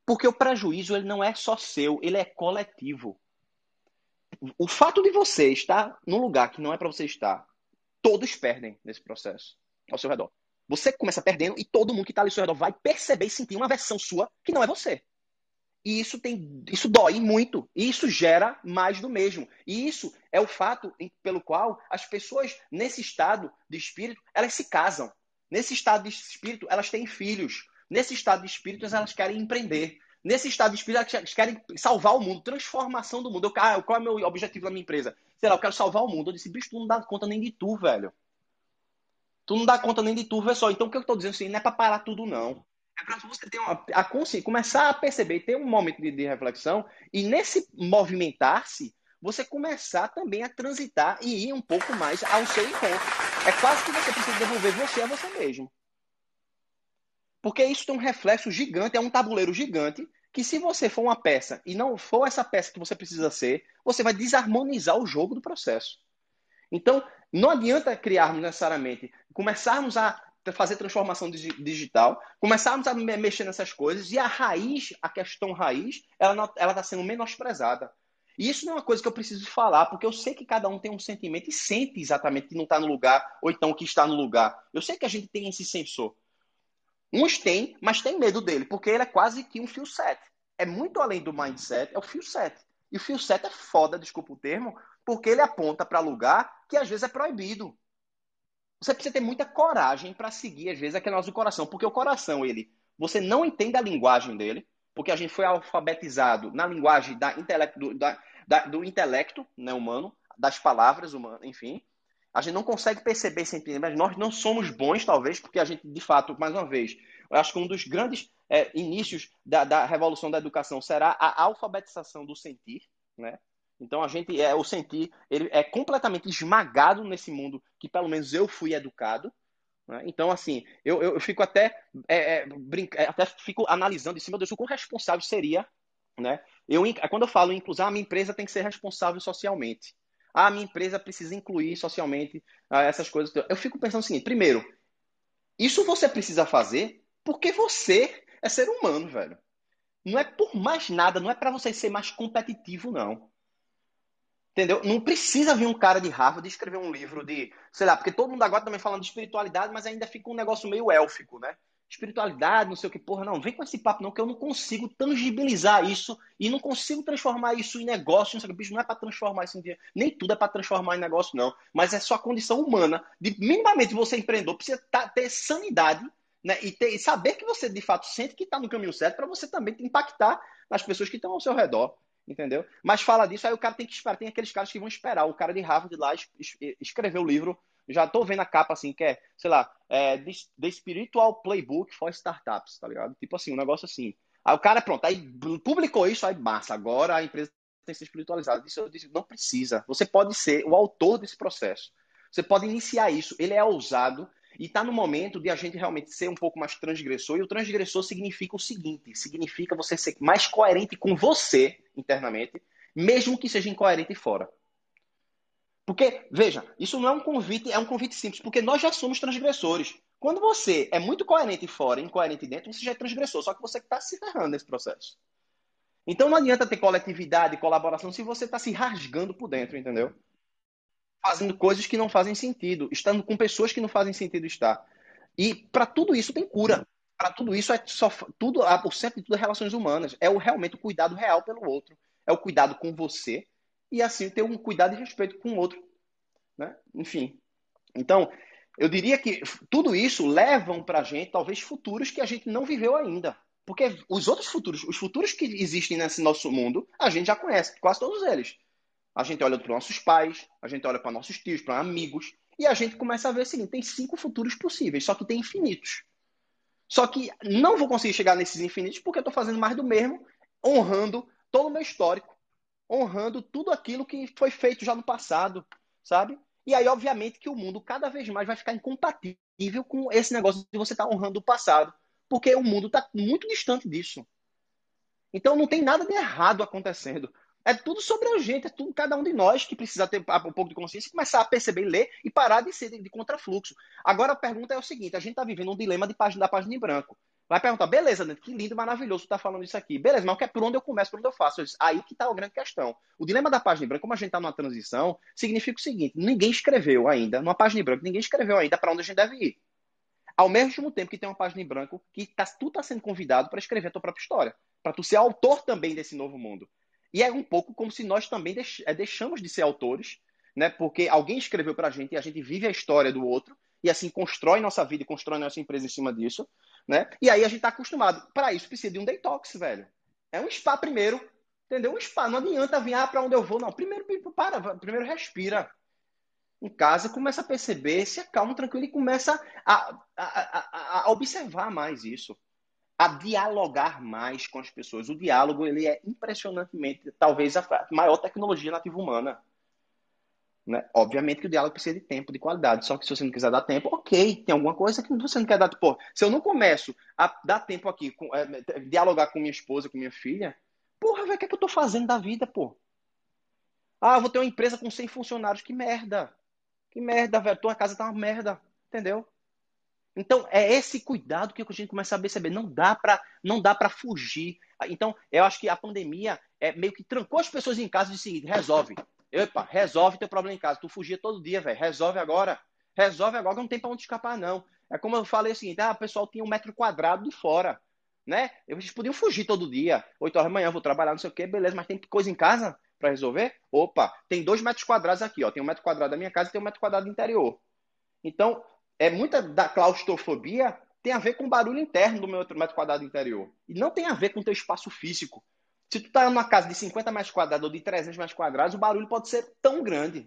Porque o prejuízo ele não é só seu, ele é coletivo. O fato de você estar num lugar que não é para você estar, todos perdem nesse processo ao seu redor. Você começa perdendo e todo mundo que está ali ao seu redor vai perceber e sentir uma versão sua que não é você. E isso tem, isso dói muito. E isso gera mais do mesmo. E isso é o fato pelo qual as pessoas nesse estado de espírito elas se casam. Nesse estado de espírito elas têm filhos. Nesse estado de espírito elas querem empreender. Nesse estado de espírito elas querem salvar o mundo, transformação do mundo. Eu, ah, qual é o meu objetivo da minha empresa? Sei lá, eu quero salvar o mundo. Eu disse, bicho, tu não dá conta nem de tu, velho. Tu não dá conta nem de tu, vê só. Então o que eu estou dizendo assim, não é para parar tudo, não. É para você ter uma, a consciência, começar a perceber, ter um momento de, de reflexão e nesse movimentar-se, você começar também a transitar e ir um pouco mais ao seu encontro. É quase que você precisa devolver você a você mesmo. Porque isso tem um reflexo gigante, é um tabuleiro gigante, que se você for uma peça e não for essa peça que você precisa ser, você vai desarmonizar o jogo do processo. Então, não adianta criarmos necessariamente, começarmos a fazer transformação digital, começarmos a mexer nessas coisas e a raiz, a questão raiz, ela está sendo menosprezada. E isso não é uma coisa que eu preciso falar, porque eu sei que cada um tem um sentimento e sente exatamente que não está no lugar, ou então que está no lugar. Eu sei que a gente tem esse sensor. Uns têm, mas tem medo dele, porque ele é quase que um fio set. É muito além do mindset, é o fio set. E o fio set é foda, desculpa o termo, porque ele aponta para lugar que às vezes é proibido. Você precisa ter muita coragem para seguir, às vezes, aquele nosso coração. Porque o coração, ele, você não entende a linguagem dele, porque a gente foi alfabetizado na linguagem da intelecto, do, da, da, do intelecto né, humano, das palavras humanas, enfim. A gente não consegue perceber sem entender, mas nós não somos bons, talvez, porque a gente, de fato, mais uma vez, eu acho que um dos grandes é, inícios da, da revolução da educação será a alfabetização do sentir, né? Então a gente é o sentir, ele é completamente esmagado nesse mundo que pelo menos eu fui educado. Né? Então assim, eu, eu fico até é, é, brinca, é, até fico analisando em cima disso o quão responsável seria, né? Eu quando eu falo em inclusão, a minha empresa tem que ser responsável socialmente. a minha empresa precisa incluir socialmente ah, essas coisas. Eu fico pensando o seguinte: primeiro, isso você precisa fazer porque você é ser humano, velho. Não é por mais nada, não é para você ser mais competitivo, não. Entendeu? Não precisa vir um cara de Harvard escrever um livro de, sei lá, porque todo mundo agora também falando de espiritualidade, mas ainda fica um negócio meio élfico, né? Espiritualidade, não sei o que, porra, não, vem com esse papo não, que eu não consigo tangibilizar isso e não consigo transformar isso em negócio, não sei o que, bicho, não é para transformar isso em dinheiro, nem tudo é para transformar em negócio, não, mas é só a condição humana de, minimamente, você empreendedor precisa tá, ter sanidade né, e, ter, e saber que você de fato sente que está no caminho certo para você também impactar nas pessoas que estão ao seu redor entendeu? Mas fala disso, aí o cara tem que esperar. Tem aqueles caras que vão esperar. O cara de Harvard lá es, es, escreveu o livro. Já tô vendo a capa assim, que é, sei lá, é, The Spiritual Playbook for Startups, tá ligado? Tipo assim, um negócio assim. Aí o cara, pronto, aí publicou isso, aí massa. Agora a empresa tem que ser espiritualizada. Isso eu disse, não precisa. Você pode ser o autor desse processo. Você pode iniciar isso. Ele é ousado, e está no momento de a gente realmente ser um pouco mais transgressor. E o transgressor significa o seguinte: significa você ser mais coerente com você internamente, mesmo que seja incoerente fora. Porque, veja, isso não é um convite, é um convite simples, porque nós já somos transgressores. Quando você é muito coerente fora e incoerente dentro, você já é transgressor, só que você está se ferrando nesse processo. Então não adianta ter coletividade, colaboração, se você está se rasgando por dentro, entendeu? Fazendo coisas que não fazem sentido, estando com pessoas que não fazem sentido estar. E para tudo isso tem cura. Para tudo isso é só tudo a por de tudo é relações humanas. É o realmente o cuidado real pelo outro. É o cuidado com você e assim ter um cuidado e respeito com o outro, né? Enfim. Então, eu diria que tudo isso levam para a gente talvez futuros que a gente não viveu ainda. Porque os outros futuros, os futuros que existem nesse nosso mundo, a gente já conhece, quase todos eles. A gente olha para nossos pais, a gente olha para nossos tios, para amigos, e a gente começa a ver o seguinte: tem cinco futuros possíveis, só que tem infinitos. Só que não vou conseguir chegar nesses infinitos porque eu estou fazendo mais do mesmo, honrando todo o meu histórico, honrando tudo aquilo que foi feito já no passado, sabe? E aí, obviamente, que o mundo cada vez mais vai ficar incompatível com esse negócio de você estar tá honrando o passado, porque o mundo está muito distante disso. Então, não tem nada de errado acontecendo. É tudo sobre a gente, é tudo cada um de nós que precisa ter um pouco de consciência e começar a perceber, ler e parar de ser de, de contrafluxo. Agora a pergunta é o seguinte: a gente está vivendo um dilema de página da página em branco. Vai perguntar, beleza, que lindo, maravilhoso, tu tá falando isso aqui. Beleza, mas por onde eu começo, por onde eu faço? Eu disse, aí que tá a grande questão. O dilema da página em branco, como a gente tá numa transição, significa o seguinte: ninguém escreveu ainda, numa página em branco, ninguém escreveu ainda para onde a gente deve ir. Ao mesmo tempo que tem uma página em branco que tá, tu tá sendo convidado para escrever a tua própria história. para tu ser autor também desse novo mundo. E é um pouco como se nós também é, deixamos de ser autores, né? Porque alguém escreveu para a gente e a gente vive a história do outro e assim constrói nossa vida e constrói nossa empresa em cima disso, né? E aí a gente está acostumado. Para isso precisa de um detox, velho. É um spa primeiro, entendeu? Um spa. Não adianta vir ah, para onde eu vou, não. Primeiro para, primeiro respira. Em casa começa a perceber, se acalma tranquilo e começa a, a, a, a observar mais isso a dialogar mais com as pessoas. O diálogo ele é impressionantemente, talvez, a maior tecnologia nativa humana. Né? Obviamente que o diálogo precisa de tempo, de qualidade. Só que se você não quiser dar tempo, ok, tem alguma coisa que você não quer dar. Pô, se eu não começo a dar tempo aqui, com, é, dialogar com minha esposa, com minha filha, porra, velho, o que, é que eu tô fazendo da vida, pô? Ah, vou ter uma empresa com 100 funcionários, que merda. Que merda, velho. Tua casa tá uma merda, entendeu? Então, é esse cuidado que a gente começa a perceber. Não dá para não dá para fugir. Então, eu acho que a pandemia é meio que trancou as pessoas em casa de seguinte, resolve. Epa, resolve teu problema em casa. Tu fugia todo dia, velho. Resolve agora. Resolve agora, não tem para onde escapar, não. É como eu falei o seguinte, ah, o pessoal tinha um metro quadrado de fora, né? Eles podiam fugir todo dia. Oito horas da manhã, vou trabalhar, não sei o quê, beleza, mas tem coisa em casa para resolver? Opa, tem dois metros quadrados aqui, ó. Tem um metro quadrado da minha casa e tem um metro quadrado do interior. Então, é muita da claustrofobia tem a ver com o barulho interno do meu metro quadrado interior. E não tem a ver com o teu espaço físico. Se tu tá numa casa de 50 metros quadrados ou de 300 metros quadrados, o barulho pode ser tão grande.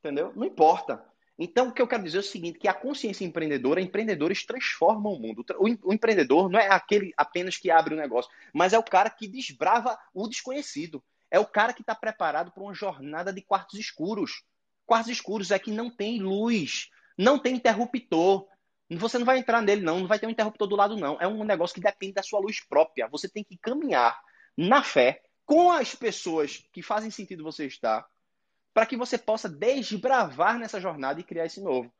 Entendeu? Não importa. Então, o que eu quero dizer é o seguinte, que a consciência empreendedora, empreendedores transformam o mundo. O, empreendedor não é aquele apenas que abre o negócio, mas é o cara que desbrava o desconhecido. É o cara que está preparado para uma jornada de quartos escuros. Quartos escuros é que não tem luz, não tem interruptor. Você não vai entrar nele, não. Não vai ter um interruptor do lado, não. É um negócio que depende da sua luz própria. Você tem que caminhar na fé com as pessoas que fazem sentido você estar, para que você possa desbravar nessa jornada e criar esse novo.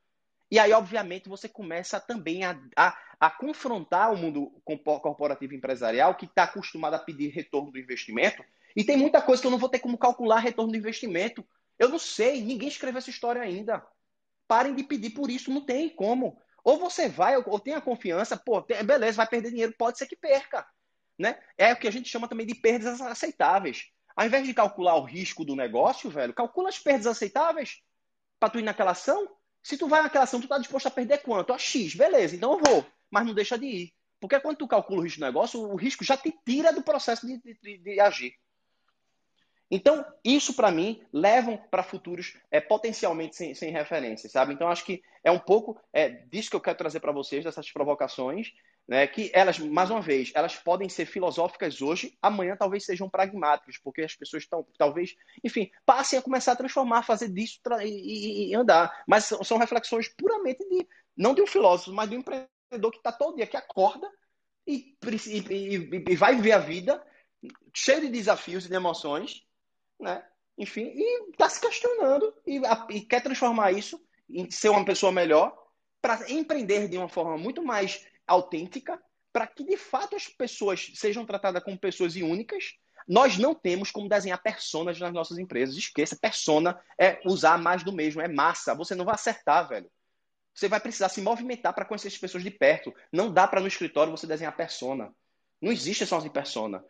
E aí, obviamente, você começa também a, a, a confrontar o mundo corporativo empresarial que está acostumado a pedir retorno do investimento. E tem muita coisa que eu não vou ter como calcular retorno do investimento. Eu não sei, ninguém escreveu essa história ainda. Parem de pedir por isso, não tem como. Ou você vai, ou tem a confiança, pô, beleza, vai perder dinheiro, pode ser que perca. Né? É o que a gente chama também de perdas aceitáveis. Ao invés de calcular o risco do negócio, velho, calcula as perdas aceitáveis para tu ir naquela ação se tu vai naquela ação, tu tá disposto a perder quanto? A X, beleza, então eu vou, mas não deixa de ir. Porque quando tu calcula o risco do negócio, o risco já te tira do processo de, de, de agir. Então, isso para mim levam para futuros é, potencialmente sem, sem referência, sabe? Então, acho que é um pouco é, disso que eu quero trazer para vocês, dessas provocações, né, que elas, mais uma vez, elas podem ser filosóficas hoje, amanhã talvez sejam pragmáticas, porque as pessoas estão, talvez, enfim, passem a começar a transformar, fazer disso e, e, andar. Mas são, são, reflexões puramente de, não de um filósofo, mas de um empreendedor que está todo dia, que acorda e, e, e, vai viver a vida cheio de desafios e de emoções, né? Enfim, e está se questionando e, e quer transformar isso em ser uma pessoa melhor para empreender de uma forma muito mais autêntica, para que de fato as pessoas sejam tratadas como pessoas únicas. Nós não temos como desenhar personas nas nossas empresas. Esqueça, persona é usar mais do mesmo, é massa. Você não vai acertar, velho. Você vai precisar se movimentar para conhecer as pessoas de perto. Não dá para no escritório você desenhar persona. Não existe só de persona.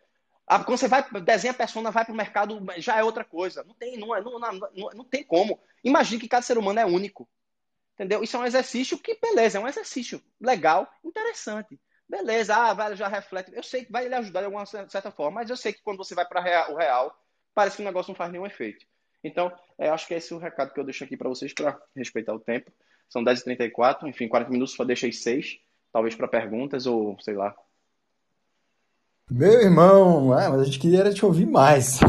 Ah, quando você vai desenhar persona, vai para o mercado, já é outra coisa. Não tem, não, é, não, não, não, tem como. Imagine que cada ser humano é único. Entendeu? Isso é um exercício que, beleza, é um exercício legal, interessante. Beleza, ah, vai, já reflete. Eu sei que vai lhe ajudar de alguma certa forma, mas eu sei que quando você vai para o real, parece que o negócio não faz nenhum efeito. Então, é, acho que esse é o recado que eu deixo aqui para vocês para respeitar o tempo. São 10h34, enfim, 40 minutos, só deixei 6, talvez para perguntas ou sei lá. Meu irmão, ah, mas a gente queria te ouvir mais.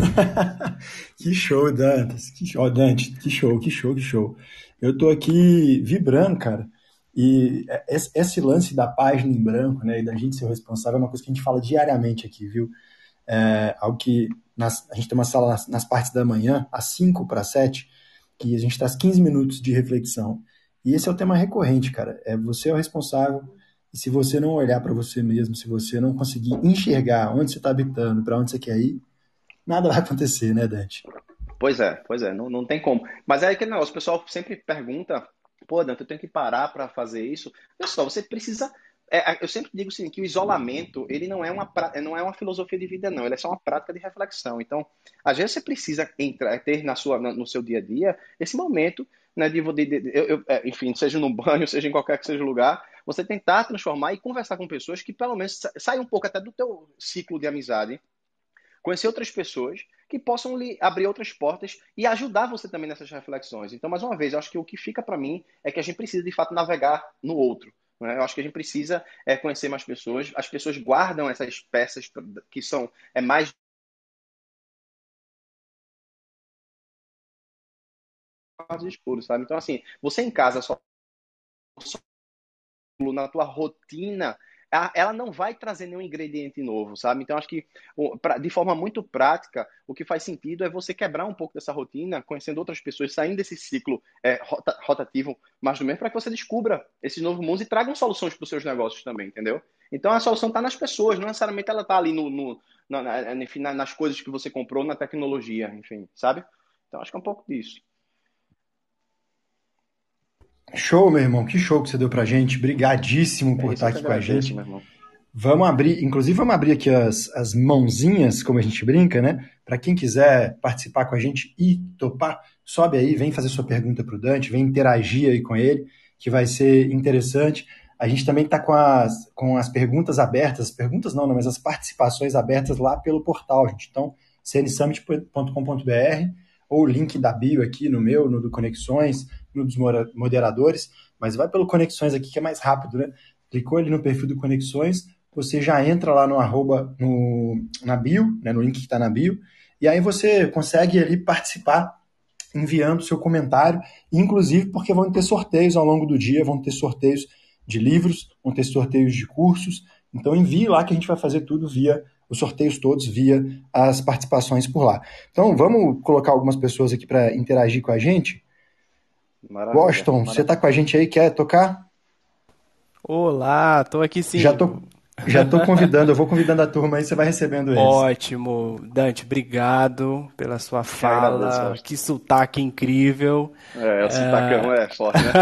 que show, Dantas. Que show, Dante, que show, que show, que show. Eu tô aqui vibrando, cara. E esse lance da página em branco, né, e da gente ser responsável é uma coisa que a gente fala diariamente aqui, viu? É algo que nas, a gente tem uma sala nas, nas partes da manhã, às 5 para 7, que a gente traz 15 minutos de reflexão. E esse é o tema recorrente, cara. É você é o responsável. E se você não olhar para você mesmo, se você não conseguir enxergar onde você está habitando, para onde você quer ir, nada vai acontecer, né, Dante? Pois é, pois é, não, não tem como. Mas é aquele negócio, o pessoal sempre pergunta, pô, Dante, eu tenho que parar para fazer isso. Pessoal, você precisa. É, eu sempre digo assim, que o isolamento, ele não é, uma, não é uma filosofia de vida, não, ele é só uma prática de reflexão. Então, às vezes você precisa entrar, ter na sua, no seu dia a dia esse momento, né, de, de, de eu, eu, é, enfim, seja no banho, seja em qualquer que seja lugar, você tentar transformar e conversar com pessoas que pelo menos saiam um pouco até do teu ciclo de amizade, conhecer outras pessoas que possam lhe abrir outras portas e ajudar você também nessas reflexões. Então, mais uma vez, eu acho que o que fica para mim é que a gente precisa de fato navegar no outro. Né? Eu acho que a gente precisa é, conhecer mais pessoas. As pessoas guardam essas peças que são é mais escuros, sabe? Então, assim, você em casa só na tua rotina ela não vai trazer nenhum ingrediente novo, sabe? Então, acho que de forma muito prática, o que faz sentido é você quebrar um pouco dessa rotina, conhecendo outras pessoas, saindo desse ciclo é, rotativo mais do mesmo, para que você descubra esses novos mundos e tragam soluções para os seus negócios também, entendeu? Então, a solução está nas pessoas, não necessariamente ela está ali no, no na, enfim, nas coisas que você comprou, na tecnologia, enfim, sabe? Então, acho que é um pouco disso. Show, meu irmão. Que show que você deu pra gente. Brigadíssimo por é estar aqui com a gente. Vamos abrir, inclusive vamos abrir aqui as, as mãozinhas, como a gente brinca, né? Para quem quiser participar com a gente e topar, sobe aí, vem fazer sua pergunta pro Dante, vem interagir aí com ele, que vai ser interessante. A gente também está com as, com as perguntas abertas, perguntas não, não, mas as participações abertas lá pelo portal, gente. Então, cnsummit.com.br ou o link da bio aqui no meu, no do Conexões, no dos moderadores, mas vai pelo Conexões aqui que é mais rápido, né? Clicou ali no perfil do Conexões, você já entra lá no arroba, no, na bio, né, no link que está na bio, E aí você consegue ali participar enviando seu comentário, inclusive porque vão ter sorteios ao longo do dia, vão ter sorteios de livros, vão ter sorteios de cursos. Então envie lá que a gente vai fazer tudo via os sorteios todos via as participações por lá. Então vamos colocar algumas pessoas aqui para interagir com a gente. Maravilha, Washington, maravilha. você está com a gente aí? Quer tocar? Olá, estou aqui sim. Já tô, já estou convidando, eu vou convidando a turma aí, você vai recebendo eles. Ótimo. Dante, obrigado pela sua fala. Agradeço, que sotaque incrível. É, o sotaque é, é forte, né?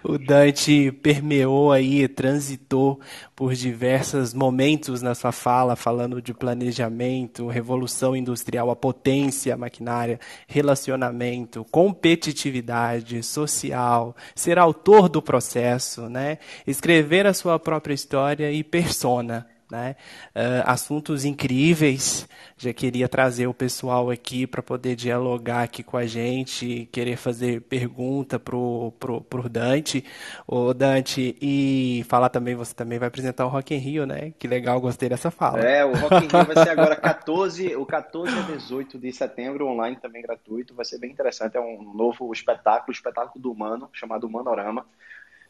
o Dante permeou aí, transitou por diversos momentos na sua fala, falando de planejamento, revolução industrial, a potência maquinária, relacionamento, competitividade social, ser autor do processo, né? escrever a sua própria história e persona né? Uh, assuntos incríveis. Já queria trazer o pessoal aqui para poder dialogar aqui com a gente, querer fazer pergunta pro, pro, pro Dante, o Dante e falar também você também vai apresentar o Rock in Rio, né? Que legal, gostei dessa fala. É, o Rock in Rio vai ser agora 14, o 14 a 18 de setembro, online também gratuito, vai ser bem interessante, é um novo espetáculo, espetáculo do humano, chamado Manorama.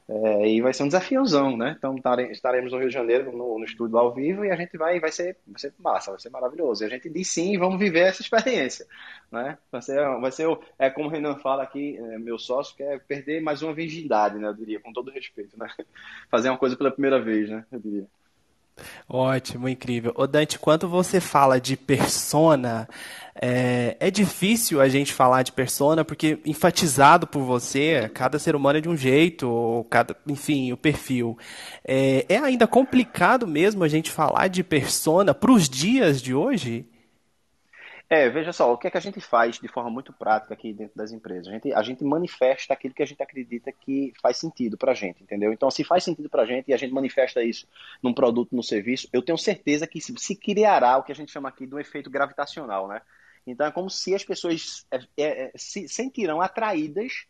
É, e vai ser um desafiozão, né? Então estaremos no Rio de Janeiro no, no estúdio ao vivo e a gente vai, vai ser, vai ser massa, vai ser maravilhoso. E a gente diz sim, vamos viver essa experiência, né? Vai ser, vai ser é como o Renan fala aqui, é, meu sócio, que é perder mais uma virgindade, né? Eu diria, com todo respeito, né? Fazer uma coisa pela primeira vez, né? Eu diria. Ótimo, incrível. Ô Dante, quando você fala de persona, é, é, difícil a gente falar de persona porque enfatizado por você, cada ser humano é de um jeito, cada, enfim, o perfil. É, é ainda complicado mesmo a gente falar de persona para os dias de hoje? É, veja só, o que é que a gente faz de forma muito prática aqui dentro das empresas? A gente, a gente manifesta aquilo que a gente acredita que faz sentido para a gente, entendeu? Então, se faz sentido para a gente e a gente manifesta isso num produto, no serviço, eu tenho certeza que se, se criará o que a gente chama aqui de um efeito gravitacional, né? Então, é como se as pessoas é, é, é se sentirão atraídas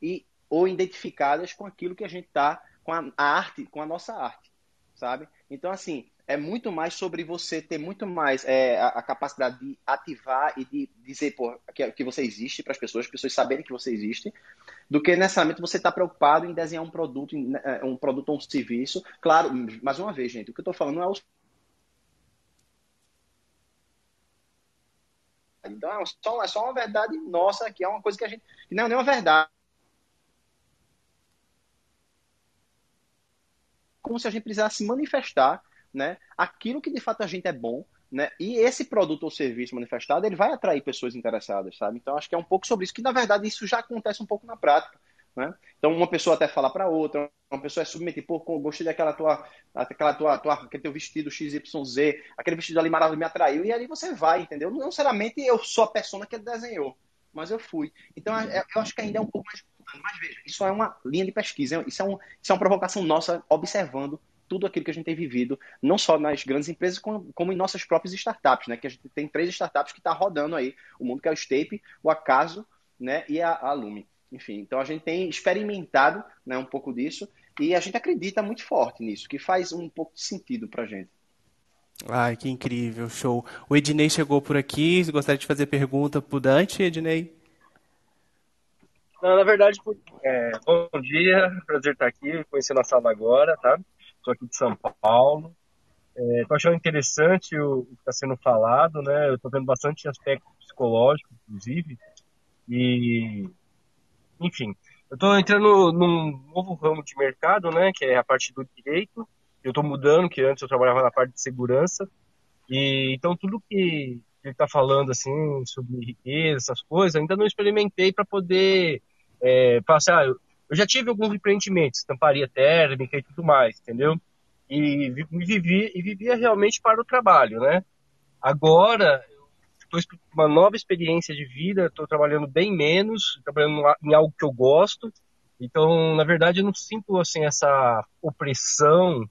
e ou identificadas com aquilo que a gente está, com a, a arte, com a nossa arte, sabe? Então, assim, é muito mais sobre você ter muito mais é, a, a, capacidade de ativar e de dizer pô, que, que você existe para as pessoas, as pessoas saberem que você existe, do que necessariamente você estar tá preocupado em desenhar um produto, né, um produto ou um serviço. Claro, mais uma vez, gente, o que eu estou falando não é o Então é só, é só uma verdade nossa, que é uma coisa que a gente. Que não é uma verdade. Como se a gente precisasse manifestar né, aquilo que de fato a gente é bom, né? E esse produto ou serviço manifestado, ele vai atrair pessoas interessadas, sabe? Então acho que é um pouco sobre isso, que na verdade isso já acontece um pouco na prática. Né? Então uma pessoa até fala para outra, uma pessoa é submetida, pô, gostei daquela tua, aquela tua, tua, aquele teu vestido XYZ, aquele vestido ali maravilhoso me atraiu, e ali você vai, entendeu? Não necessariamente eu sou a persona que ele desenhou, mas eu fui. Então é, eu acho que ainda é um pouco mais mas veja, isso é uma linha de pesquisa, isso é, um, isso é uma provocação nossa observando tudo aquilo que a gente tem vivido, não só nas grandes empresas, como, como em nossas próprias startups, né? Que a gente tem três startups que está rodando aí o mundo, que é o Stape, o Acaso, né? E a, a Lume. Enfim, então a gente tem experimentado né, um pouco disso e a gente acredita muito forte nisso, que faz um pouco de sentido para a gente. Ai, que incrível, show. O Ednei chegou por aqui, gostaria de fazer pergunta para o Dante, Ednei? Não, na verdade, é, bom dia, prazer estar aqui, conhecer a sala agora, tá? Estou aqui de São Paulo. Estou é, achando interessante o, que está sendo falado, né? Eu estou vendo bastante aspecto psicológico, inclusive. E, enfim, eu estou entrando num novo ramo de mercado, né? Que é a parte do direito. Eu estou mudando, que antes eu trabalhava na parte de segurança. E então tudo que ele está falando assim sobre riqueza, essas coisas, ainda não experimentei para poder é, passar. Eu já tive alguns empreendimentos, estamparia térmica e tudo mais, entendeu? E vivia, e vivia realmente para o trabalho, né? Agora, estou uma nova experiência de vida, estou trabalhando bem menos, trabalhando em algo que eu gosto. Então, na verdade, eu não sinto assim essa opressão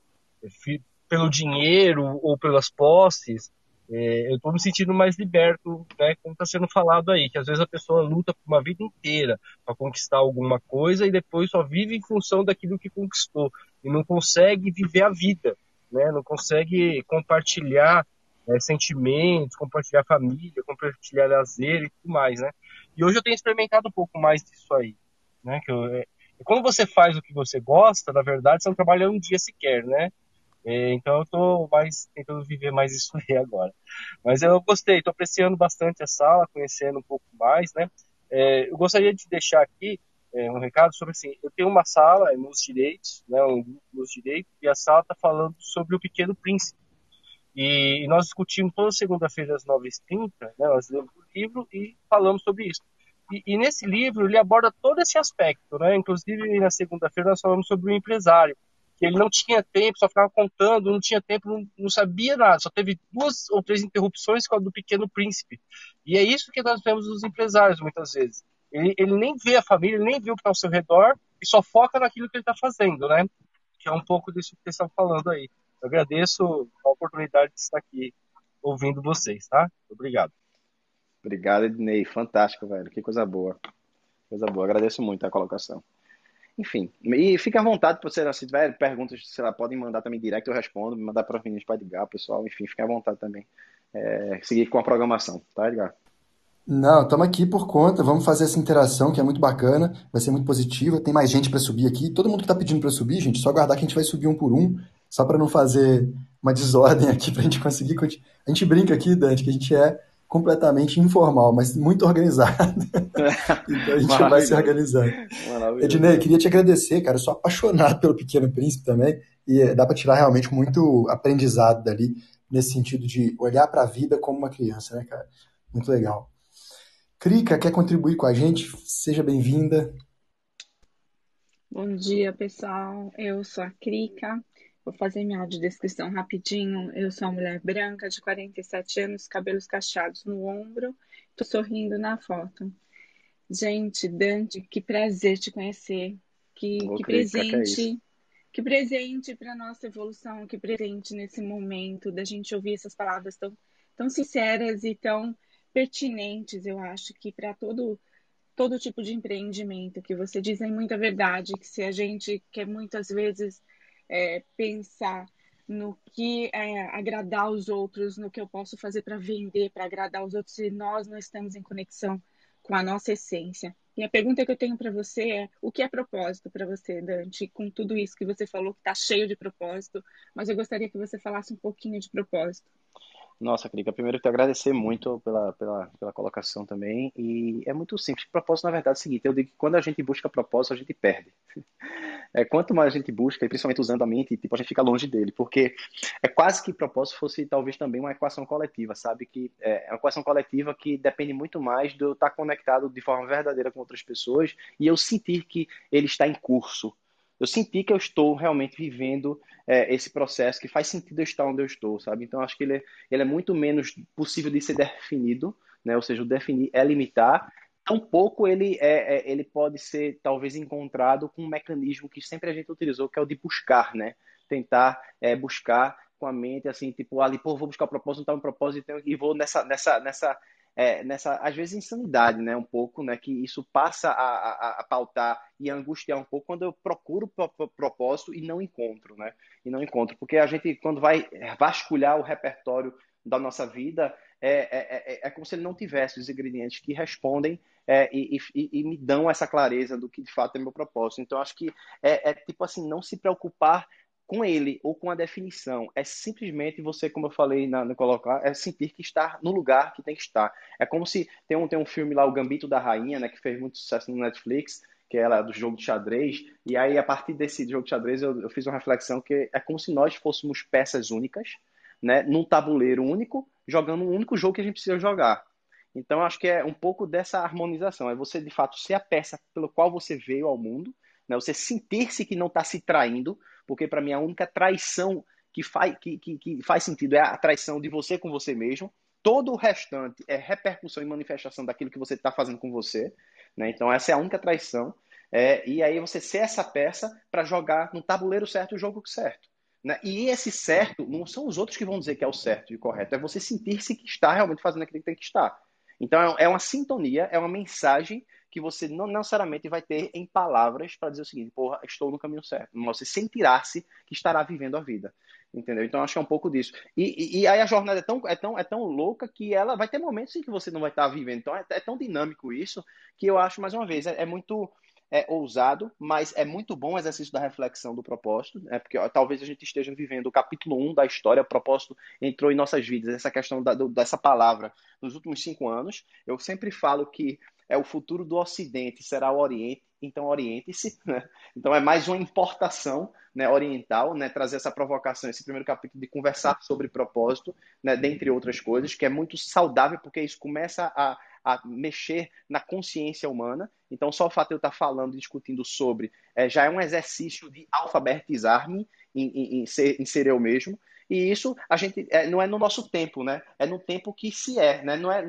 pelo dinheiro ou pelas posses, eu estou me sentindo mais liberto, né, como está sendo falado aí, que às vezes a pessoa luta por uma vida inteira para conquistar alguma coisa e depois só vive em função daquilo que conquistou e não consegue viver a vida, né, não consegue compartilhar é, sentimentos, compartilhar família, compartilhar lazer e tudo mais, né? E hoje eu tenho experimentado um pouco mais disso aí, né? Que eu, é, quando você faz o que você gosta, na verdade, você não trabalha um dia sequer, né? É, então eu estou mais tentando viver mais isso aí agora. Mas eu gostei, estou apreciando bastante a sala, conhecendo um pouco mais, né? É, eu gostaria de deixar aqui é, um recado sobre assim, eu tenho uma sala nos direitos, né, um grupo nos direitos, e a sala está falando sobre o Pequeno Príncipe. E, e nós discutimos toda segunda-feira às 9h30, né, nós lemos o livro e falamos sobre isso. E, e, nesse livro ele aborda todo esse aspecto, né? Inclusive na segunda-feira nós falamos sobre o empresário, que ele não tinha tempo, só ficava contando, não tinha tempo, não, não sabia nada, só teve duas ou três interrupções com a do Pequeno Príncipe. E é isso que nós vemos nos empresários muitas vezes. Ele, ele nem vê a família, ele nem vê o que está ao seu redor e só foca naquilo que ele está fazendo, né? Que é um pouco disso que vocês estão falando aí. Eu agradeço a oportunidade de estar aqui ouvindo vocês, tá? Obrigado. Obrigado, Ednei. Fantástico, velho. Que coisa boa. Coisa boa. Agradeço muito a colocação. Enfim, e fica à vontade, você, se tiver perguntas, sei lá, podem mandar também direto, eu respondo, mandar para o Vinícius, para Edgar, pessoal, enfim, fica à vontade também. É, seguir com a programação, tá, Edgar? Não, estamos aqui por conta, vamos fazer essa interação que é muito bacana, vai ser muito positiva, tem mais gente para subir aqui, todo mundo que está pedindo para subir, gente, só aguardar que a gente vai subir um por um, só para não fazer uma desordem aqui, para a gente conseguir, a gente brinca aqui, Dante, que a gente é completamente informal, mas muito organizado. então a gente vai se organizando. Ednei, queria te agradecer, cara. Eu sou apaixonado pelo Pequeno Príncipe também, e dá para tirar realmente muito aprendizado dali, nesse sentido de olhar para a vida como uma criança, né, cara? Muito legal. Crica, quer contribuir com a gente? Seja bem-vinda. Bom dia, pessoal. Eu sou a Crica. Vou fazer minha audiodescrição rapidinho. Eu sou uma mulher branca de 47 anos, cabelos cacheados no ombro. Tô sorrindo na foto. Gente, Dante, que prazer te conhecer. Que, que presente. Que, que presente para nossa evolução, que presente nesse momento da gente ouvir essas palavras tão, tão sinceras e tão pertinentes, eu acho que para todo todo tipo de empreendimento que você diz é muita verdade, que se a gente quer muitas vezes é, pensar no que é, agradar os outros, no que eu posso fazer para vender, para agradar os outros, se nós não estamos em conexão com a nossa essência. E a pergunta que eu tenho para você é: o que é propósito para você, Dante? Com tudo isso que você falou, que está cheio de propósito, mas eu gostaria que você falasse um pouquinho de propósito. Nossa, Crica, primeiro eu te agradecer muito pela, pela, pela colocação também. E é muito simples. Propósito, na verdade, é o seguinte: eu digo que quando a gente busca propósito, a gente perde. É, quanto mais a gente busca, e principalmente usando a mente, tipo, a gente fica longe dele. Porque é quase que propósito fosse talvez também uma equação coletiva, sabe? Que é, é uma equação coletiva que depende muito mais eu estar conectado de forma verdadeira com outras pessoas e eu sentir que ele está em curso eu senti que eu estou realmente vivendo é, esse processo, que faz sentido eu estar onde eu estou, sabe? Então, acho que ele é, ele é muito menos possível de ser definido, né? Ou seja, o definir é limitar. Tampouco ele, é, é, ele pode ser, talvez, encontrado com um mecanismo que sempre a gente utilizou, que é o de buscar, né? Tentar é, buscar com a mente, assim, tipo, ali, pô, vou buscar o propósito, não tá um propósito, e vou nessa, nessa, nessa é, nessa, às vezes, insanidade, né? Um pouco, né? Que isso passa a, a, a pautar e a angustiar um pouco quando eu procuro propósito e não encontro, né? E não encontro. Porque a gente, quando vai vasculhar o repertório da nossa vida, é, é, é, é como se ele não tivesse os ingredientes que respondem é, e, e, e, me dão essa clareza do que de fato é meu propósito. Então, acho que é, é tipo assim, não se preocupar com ele ou com a definição. É simplesmente você, como eu falei na, no colocar, é sentir que está no lugar que tem que estar. É como se tem um, tem um filme lá, O Gambito da Rainha, né, que fez muito sucesso no Netflix, que é do jogo de xadrez. E aí, a partir desse jogo de xadrez, eu, eu fiz uma reflexão que é como se nós fôssemos peças únicas, né, num tabuleiro único, jogando um único jogo que a gente precisa jogar. Então, acho que é um pouco dessa harmonização. É você, de fato, ser a peça pelo qual você veio ao mundo, né? Você sentir-se que não está se traindo, porque para mim a única traição que faz, que, que, que faz sentido é a traição de você com você mesmo. Todo o restante é repercussão e manifestação daquilo que você está fazendo com você. Né? Então, essa é a única traição. É, e aí você ser essa peça para jogar no tabuleiro certo o jogo certo. Né? E esse certo não são os outros que vão dizer que é o certo e o correto, é você sentir-se que está realmente fazendo aquilo que tem que estar. Então é uma sintonia, é uma mensagem que você não necessariamente vai ter em palavras para dizer o seguinte, porra, estou no caminho certo. Mas você sentirá-se que estará vivendo a vida. Entendeu? Então acho que é um pouco disso. E, e, e, aí a jornada é tão, é, tão, é tão louca que ela vai ter momentos em que você não vai estar vivendo. Então é, é tão dinâmico isso que eu acho, mais uma vez, é, é muito é ousado, mas é muito bom o exercício da reflexão do propósito, né? porque ó, talvez a gente esteja vivendo o capítulo 1 da história, o propósito entrou em nossas vidas, essa questão da, do, dessa palavra nos últimos cinco anos. Eu sempre falo que é o futuro do Ocidente, será o Oriente, então oriente-se. Né? Então é mais uma importação né, oriental, né, trazer essa provocação, esse primeiro capítulo de conversar sobre propósito, né, dentre outras coisas, que é muito saudável, porque isso começa a a mexer na consciência humana. Então, só o fato de eu estar falando, discutindo sobre, é, já é um exercício de alfabetizar-me em, em, em, ser, em ser eu mesmo. E isso a gente é, não é no nosso tempo, né? É no tempo que se é, né? Não é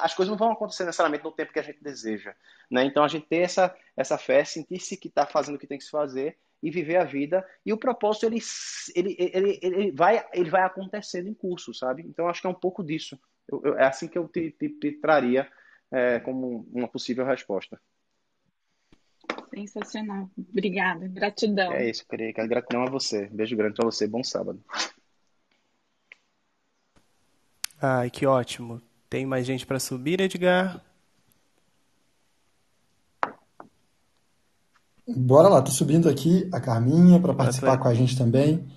as coisas não vão acontecer necessariamente no tempo que a gente deseja, né? Então a gente ter essa essa fé, sentir-se que está fazendo o que tem que se fazer e viver a vida. E o propósito ele ele, ele, ele vai ele vai acontecendo em curso, sabe? Então acho que é um pouco disso. Eu, eu, é assim que eu te, te, te traria é, como uma possível resposta. Sensacional. Obrigada. Gratidão. É isso, queria. Gratidão a você. Beijo grande para você. Bom sábado. Ai, que ótimo. Tem mais gente para subir, Edgar? Bora lá, tô subindo aqui a Carminha para participar com a gente também.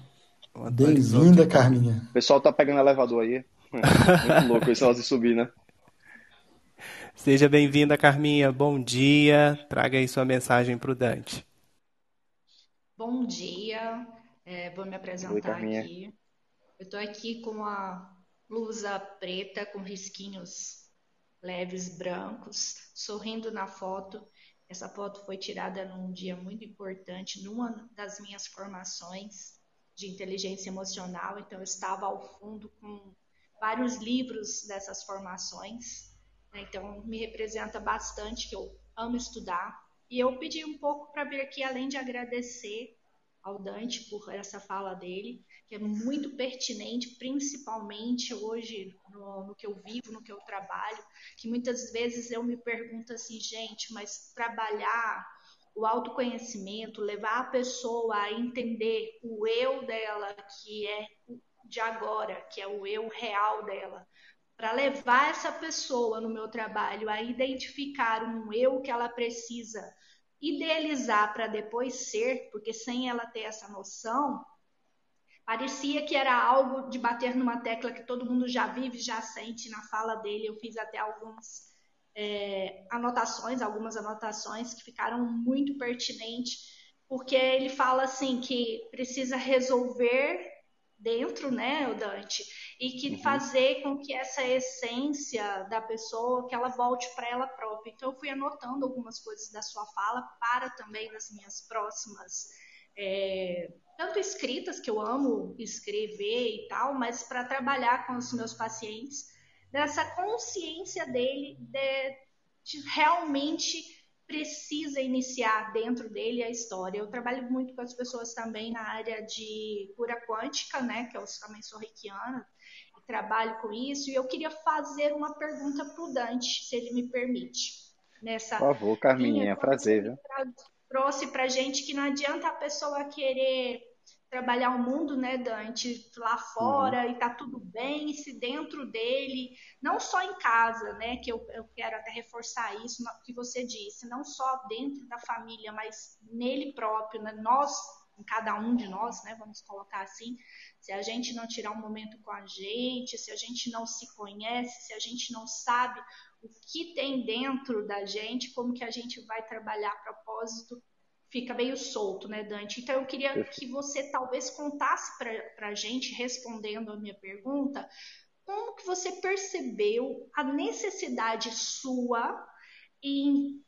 Bem-vinda, Carminha. O pessoal tá pegando elevador aí. Muito louco esse negócio de subir, né? Seja bem-vinda, Carminha. Bom dia. Traga aí sua mensagem para o Dante. Bom dia. É, vou me apresentar Oi, aqui. Eu estou aqui com a blusa preta com risquinhos leves brancos, sorrindo na foto. Essa foto foi tirada num dia muito importante, numa das minhas formações de inteligência emocional. Então, eu estava ao fundo com vários livros dessas formações, né? então me representa bastante, que eu amo estudar. E eu pedi um pouco para vir aqui, além de agradecer ao Dante por essa fala dele, que é muito pertinente, principalmente hoje no, no, que eu vivo, no que eu trabalho, que muitas vezes eu me pergunto assim, gente, mas trabalhar o autoconhecimento, levar a pessoa a entender o eu dela, que é de agora, que é o eu real dela, para levar essa pessoa no meu trabalho a identificar um eu que ela precisa idealizar para depois ser, porque sem ela ter essa noção, parecia que era algo de bater numa tecla que todo mundo já vive, já sente na fala dele. Eu fiz até algumas é, anotações, algumas anotações que ficaram muito pertinentes, porque ele fala assim que precisa resolver dentro, né, o Dante, e que uhum. fazer com que essa essência da pessoa, que ela volte para ela própria. Então eu fui anotando algumas coisas da sua fala para também nas minhas próximas é, tanto escritas que eu amo escrever e tal, mas para trabalhar com os meus pacientes dessa consciência dele de, de realmente precisa iniciar dentro dele a história. Eu trabalho muito com as pessoas também na área de cura quântica, né, que eu também sou reikiana, e trabalho com isso, e eu queria fazer uma pergunta para o Dante, se ele me permite. Nessa Por favor, Carminha, é prazer. Viu? Trouxe para gente que não adianta a pessoa querer trabalhar o mundo, né, Dante, lá fora uhum. e tá tudo bem, e se dentro dele, não só em casa, né, que eu, eu quero até reforçar isso que você disse, não só dentro da família, mas nele próprio, né, nós, em cada um de nós, né, vamos colocar assim, se a gente não tirar um momento com a gente, se a gente não se conhece, se a gente não sabe o que tem dentro da gente, como que a gente vai trabalhar propósito fica meio solto, né, Dante? Então eu queria que você talvez contasse para a gente, respondendo a minha pergunta, como que você percebeu a necessidade sua em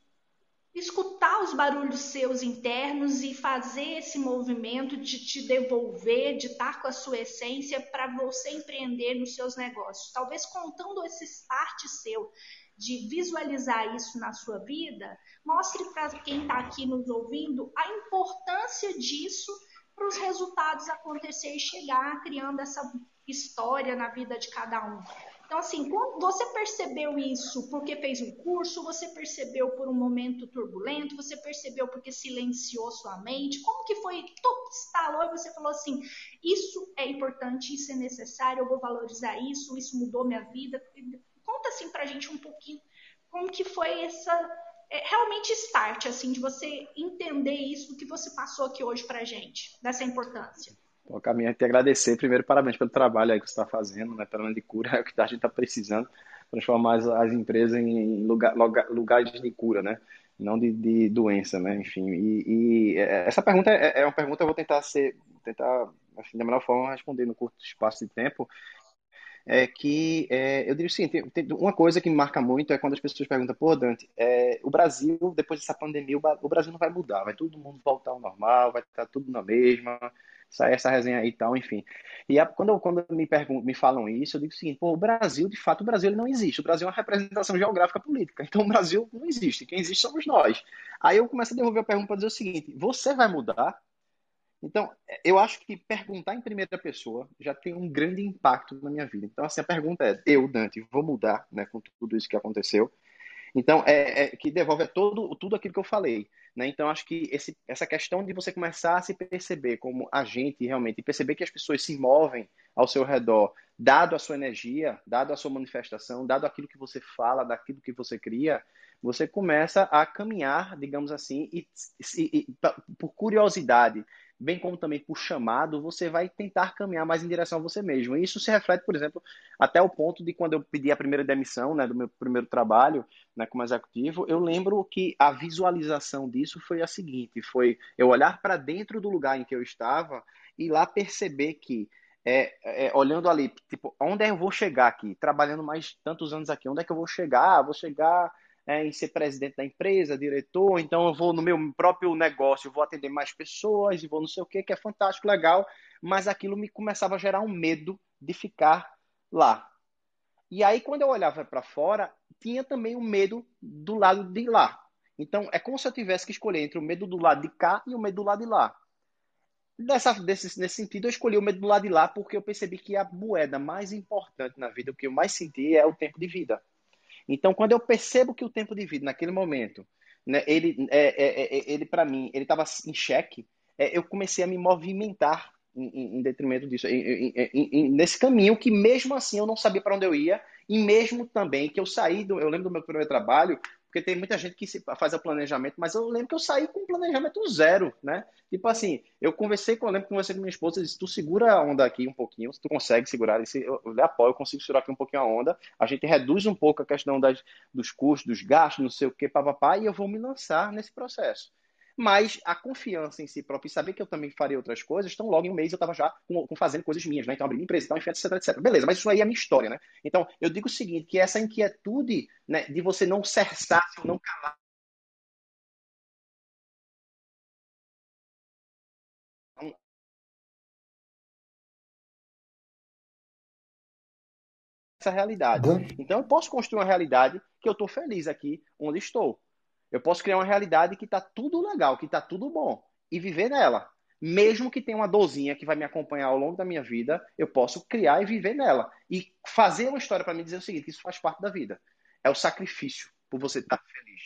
escutar os barulhos seus internos e fazer esse movimento de te devolver, de estar com a sua essência para você empreender nos seus negócios. Talvez contando esse start seu de visualizar isso na sua vida, mostre para quem está aqui nos ouvindo a importância disso para os resultados acontecer e chegar, criando essa história na vida de cada um. Então, assim, quando você percebeu isso porque fez um curso, você percebeu por um momento turbulento, você percebeu porque silenciou sua mente, como que foi? Tudo estalou e você falou assim: isso é importante, isso é necessário, eu vou valorizar isso, isso mudou minha vida. Conta assim pra gente um pouquinho como que foi essa é, realmente start, assim, de você entender isso que você passou aqui hoje pra gente, dessa importância. Bom, Caminha, te agradecer. Primeiro, parabéns pelo trabalho aí que você está fazendo, né? Pelo de cura, é o que a gente está precisando, transformar as, as empresas em lugar, lugar, lugares de cura, né? Não de, de doença, né? Enfim, e, e é, essa pergunta é, é, uma pergunta que eu vou tentar ser, tentar, assim, da melhor forma, responder no curto espaço de tempo. É que é, eu diria assim, tem, tem, uma coisa que me marca muito é quando as pessoas perguntam, pô, Dante, é, o Brasil, depois dessa pandemia, o Brasil não vai mudar, vai todo mundo voltar ao normal, vai estar tudo na mesma, sair essa resenha aí e tal, enfim. E a, quando, quando me, me falam isso, eu digo o seguinte, pô, o Brasil, de fato, o Brasil ele não existe. O Brasil é uma representação geográfica política. Então o Brasil não existe. Quem existe somos nós. Aí eu começo a devolver a pergunta para dizer o seguinte, você vai mudar? Então, eu acho que perguntar em primeira pessoa já tem um grande impacto na minha vida. Então, assim, a pergunta é, eu, Dante, vou mudar né, com tudo isso que aconteceu? Então, é, é, que devolve todo, tudo aquilo que eu falei. Né? Então, acho que esse, essa questão de você começar a se perceber como agente realmente, e perceber que as pessoas se movem ao seu redor, dado a sua energia, dado a sua manifestação, dado aquilo que você fala, daquilo que você cria, você começa a caminhar, digamos assim, e, e, e por curiosidade, bem como também por chamado, você vai tentar caminhar mais em direção a você mesmo. E isso se reflete, por exemplo, até o ponto de quando eu pedi a primeira demissão né, do meu primeiro trabalho né, como executivo, eu lembro que a visualização disso foi a seguinte, foi eu olhar para dentro do lugar em que eu estava e lá perceber que é, é, olhando ali, tipo, onde é eu vou chegar aqui? Trabalhando mais tantos anos aqui, onde é que eu vou chegar? vou chegar é, em ser presidente da empresa, diretor, então eu vou no meu próprio negócio, vou atender mais pessoas e vou não sei o que, que é fantástico, legal, mas aquilo me começava a gerar um medo de ficar lá. E aí, quando eu olhava para fora, tinha também o um medo do lado de lá. Então, é como se eu tivesse que escolher entre o medo do lado de cá e o medo do lado de lá. Desse, nesse sentido, eu escolhi o medo do lado de lá porque eu percebi que a moeda mais importante na vida, o que eu mais senti é o tempo de vida. Então, quando eu percebo que o tempo de vida naquele momento, né, ele, é, é, é, é ele para mim, ele estava em xeque, é, eu comecei a me movimentar em, em detrimento disso, em, em, nesse caminho que mesmo assim eu não sabia para onde eu ia, e mesmo também que eu saí, do, eu lembro do meu primeiro trabalho, porque tem muita gente que faz o planejamento, mas eu lembro que eu saí com um planejamento zero, né? Tipo assim, eu conversei com, eu lembro que conversei com minha esposa disse, tu segura a onda aqui um pouquinho, se tu consegue segurar, eu, eu lhe apoio, eu consigo segurar aqui um pouquinho a onda, a gente reduz um pouco a questão das, dos custos, dos gastos, não sei o que, papapá, e eu vou me lançar nesse processo mas a confiança em si próprio e saber que eu também faria outras coisas, então logo em um mês eu estava já com, com, fazendo coisas minhas, né? Então abri empresa, então, enfim, etc, etc. Beleza, mas isso aí é a minha história, né? Então eu digo o seguinte, que essa inquietude né, de você não cessar, não calar, essa realidade. Então eu posso construir uma realidade que eu estou feliz aqui onde estou. Eu posso criar uma realidade que está tudo legal, que está tudo bom e viver nela. Mesmo que tenha uma dorzinha que vai me acompanhar ao longo da minha vida, eu posso criar e viver nela. E fazer uma história para mim dizer o seguinte: isso faz parte da vida. É o sacrifício por você estar feliz.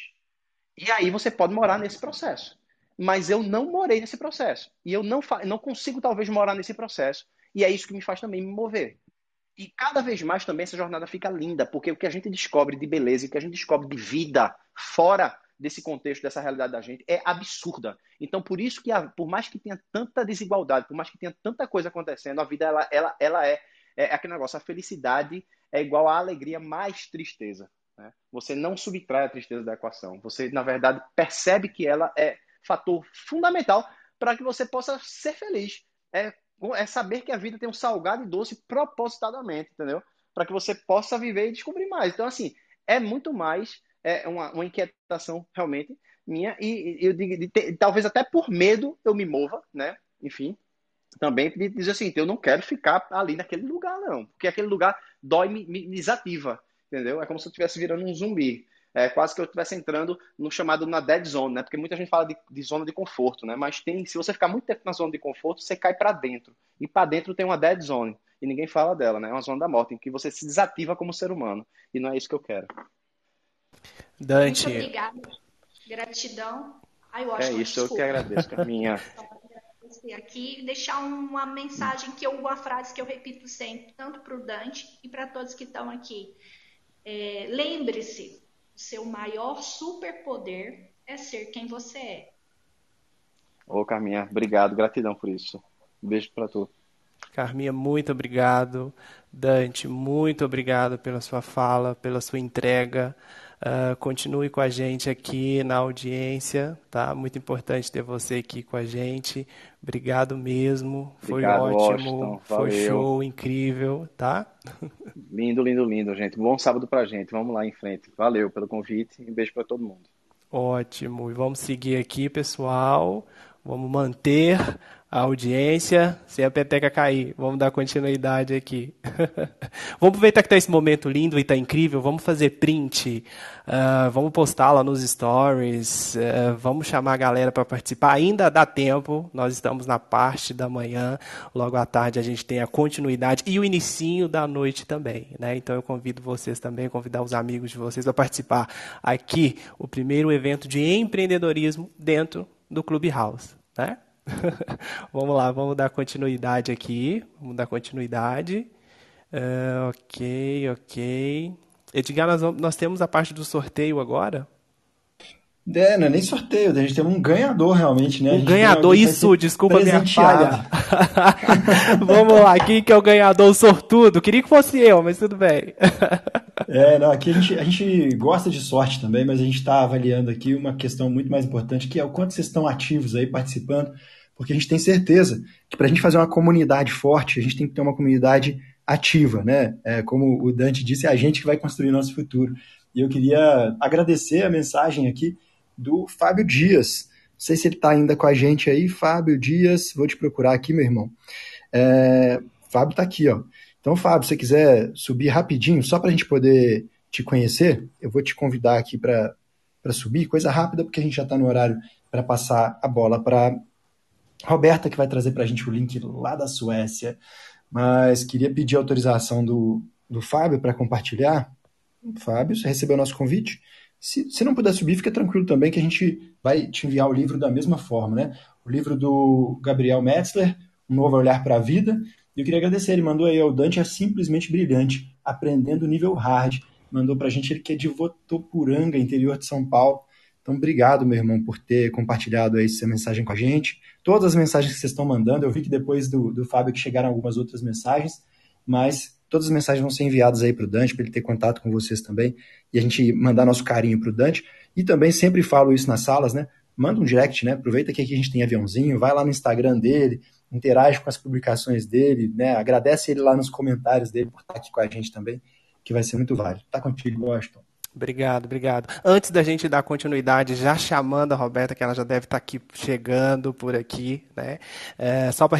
E aí você pode morar nesse processo. Mas eu não morei nesse processo. E eu não, não consigo, talvez, morar nesse processo. E é isso que me faz também me mover. E cada vez mais também essa jornada fica linda, porque o que a gente descobre de beleza, o que a gente descobre de vida fora desse contexto, dessa realidade da gente, é absurda. Então, por isso que, por mais que tenha tanta desigualdade, por mais que tenha tanta coisa acontecendo, a vida, ela, ela, ela é, é aquele negócio, a felicidade é igual à alegria mais tristeza. Né? Você não subtrai a tristeza da equação. Você, na verdade, percebe que ela é fator fundamental para que você possa ser feliz. É, é saber que a vida tem um salgado e doce propositadamente, entendeu? Para que você possa viver e descobrir mais. Então, assim, é muito mais é uma, uma inquietação realmente minha e, eu digo, talvez até por medo eu me mova, né? Enfim, também de dizer assim, eu não quero ficar ali naquele lugar não, porque aquele lugar dói me, me desativa, entendeu? É como se eu estivesse virando um zumbi. É quase que eu estivesse entrando no chamado na dead zone, né? Porque muita gente fala de, de, zona de conforto, né? Mas tem, se você ficar muito tempo na zona de conforto, você cai para dentro. E para dentro tem uma dead zone. e ninguém fala dela, né? É uma zona da morte, em que você se desativa como ser humano. E não é isso que eu quero. Dante. Muito obrigada. Gratidão. Ai, eu é isso, desculpa. eu que agradeço, Carminha. aqui deixar uma mensagem que eu, uma frase que eu repito sempre, tanto para o Dante e para todos que estão aqui. É, Lembre-se, o seu maior superpoder é ser quem você é. Ô, Carminha, obrigado, gratidão por isso. Um beijo para tu. Carminha, muito obrigado. Dante, muito obrigado pela sua fala, pela sua entrega. Uh, continue com a gente aqui na audiência, tá? Muito importante ter você aqui com a gente. Obrigado mesmo. Foi Obrigado, ótimo. Foi show, incrível, tá? Lindo, lindo, lindo, gente. Bom sábado pra gente. Vamos lá em frente. Valeu pelo convite e um beijo para todo mundo. Ótimo. E vamos seguir aqui, pessoal. Vamos manter a audiência sem a peteca cair. Vamos dar continuidade aqui. vamos aproveitar que está esse momento lindo e está incrível. Vamos fazer print. Uh, vamos postar lá nos stories. Uh, vamos chamar a galera para participar. Ainda dá tempo. Nós estamos na parte da manhã. Logo à tarde a gente tem a continuidade e o inicinho da noite também. Né? Então eu convido vocês também, convidar os amigos de vocês a participar aqui. O primeiro evento de empreendedorismo dentro do Clubhouse. Né? vamos lá, vamos dar continuidade aqui. Vamos dar continuidade. Uh, ok, ok. Edgar, nós, vamos, nós temos a parte do sorteio agora? É, não é nem sorteio, a gente tem um ganhador realmente, né? Um ganhador, isso, desculpa minha falha. Vamos lá, quem que é o ganhador sortudo? Queria que fosse eu, mas tudo bem. é, não, aqui a gente, a gente gosta de sorte também, mas a gente está avaliando aqui uma questão muito mais importante, que é o quanto vocês estão ativos aí participando porque a gente tem certeza que para a gente fazer uma comunidade forte, a gente tem que ter uma comunidade ativa, né? É, como o Dante disse, é a gente que vai construir nosso futuro. E eu queria agradecer a mensagem aqui do Fábio Dias. Não sei se ele está ainda com a gente aí, Fábio Dias. Vou te procurar aqui, meu irmão. É, Fábio está aqui, ó. Então, Fábio, se você quiser subir rapidinho, só para a gente poder te conhecer, eu vou te convidar aqui para subir, coisa rápida, porque a gente já está no horário para passar a bola para Roberta, que vai trazer para a gente o link lá da Suécia, mas queria pedir autorização do, do Fábio para compartilhar. Fábio, você recebeu o nosso convite? Se, se não puder subir, fica tranquilo também que a gente vai te enviar o livro da mesma forma, né? O livro do Gabriel Metzler, Um Novo Olhar para a Vida. E eu queria agradecer, ele mandou aí, o Dante é simplesmente brilhante, aprendendo nível hard. Mandou para a gente, ele que é de Votoporanga, interior de São Paulo. Então, obrigado, meu irmão, por ter compartilhado aí essa mensagem com a gente. Todas as mensagens que vocês estão mandando, eu vi que depois do, do Fábio que chegaram algumas outras mensagens, mas todas as mensagens vão ser enviadas aí para o Dante, para ele ter contato com vocês também, e a gente mandar nosso carinho para o Dante. E também sempre falo isso nas salas, né? Manda um direct, né? Aproveita que aqui a gente tem aviãozinho, vai lá no Instagram dele, interage com as publicações dele, né? Agradece ele lá nos comentários dele por estar aqui com a gente também, que vai ser muito válido. Tá contigo, Washington. Obrigado, obrigado. Antes da gente dar continuidade, já chamando a Roberta, que ela já deve estar aqui chegando por aqui, né? É, só para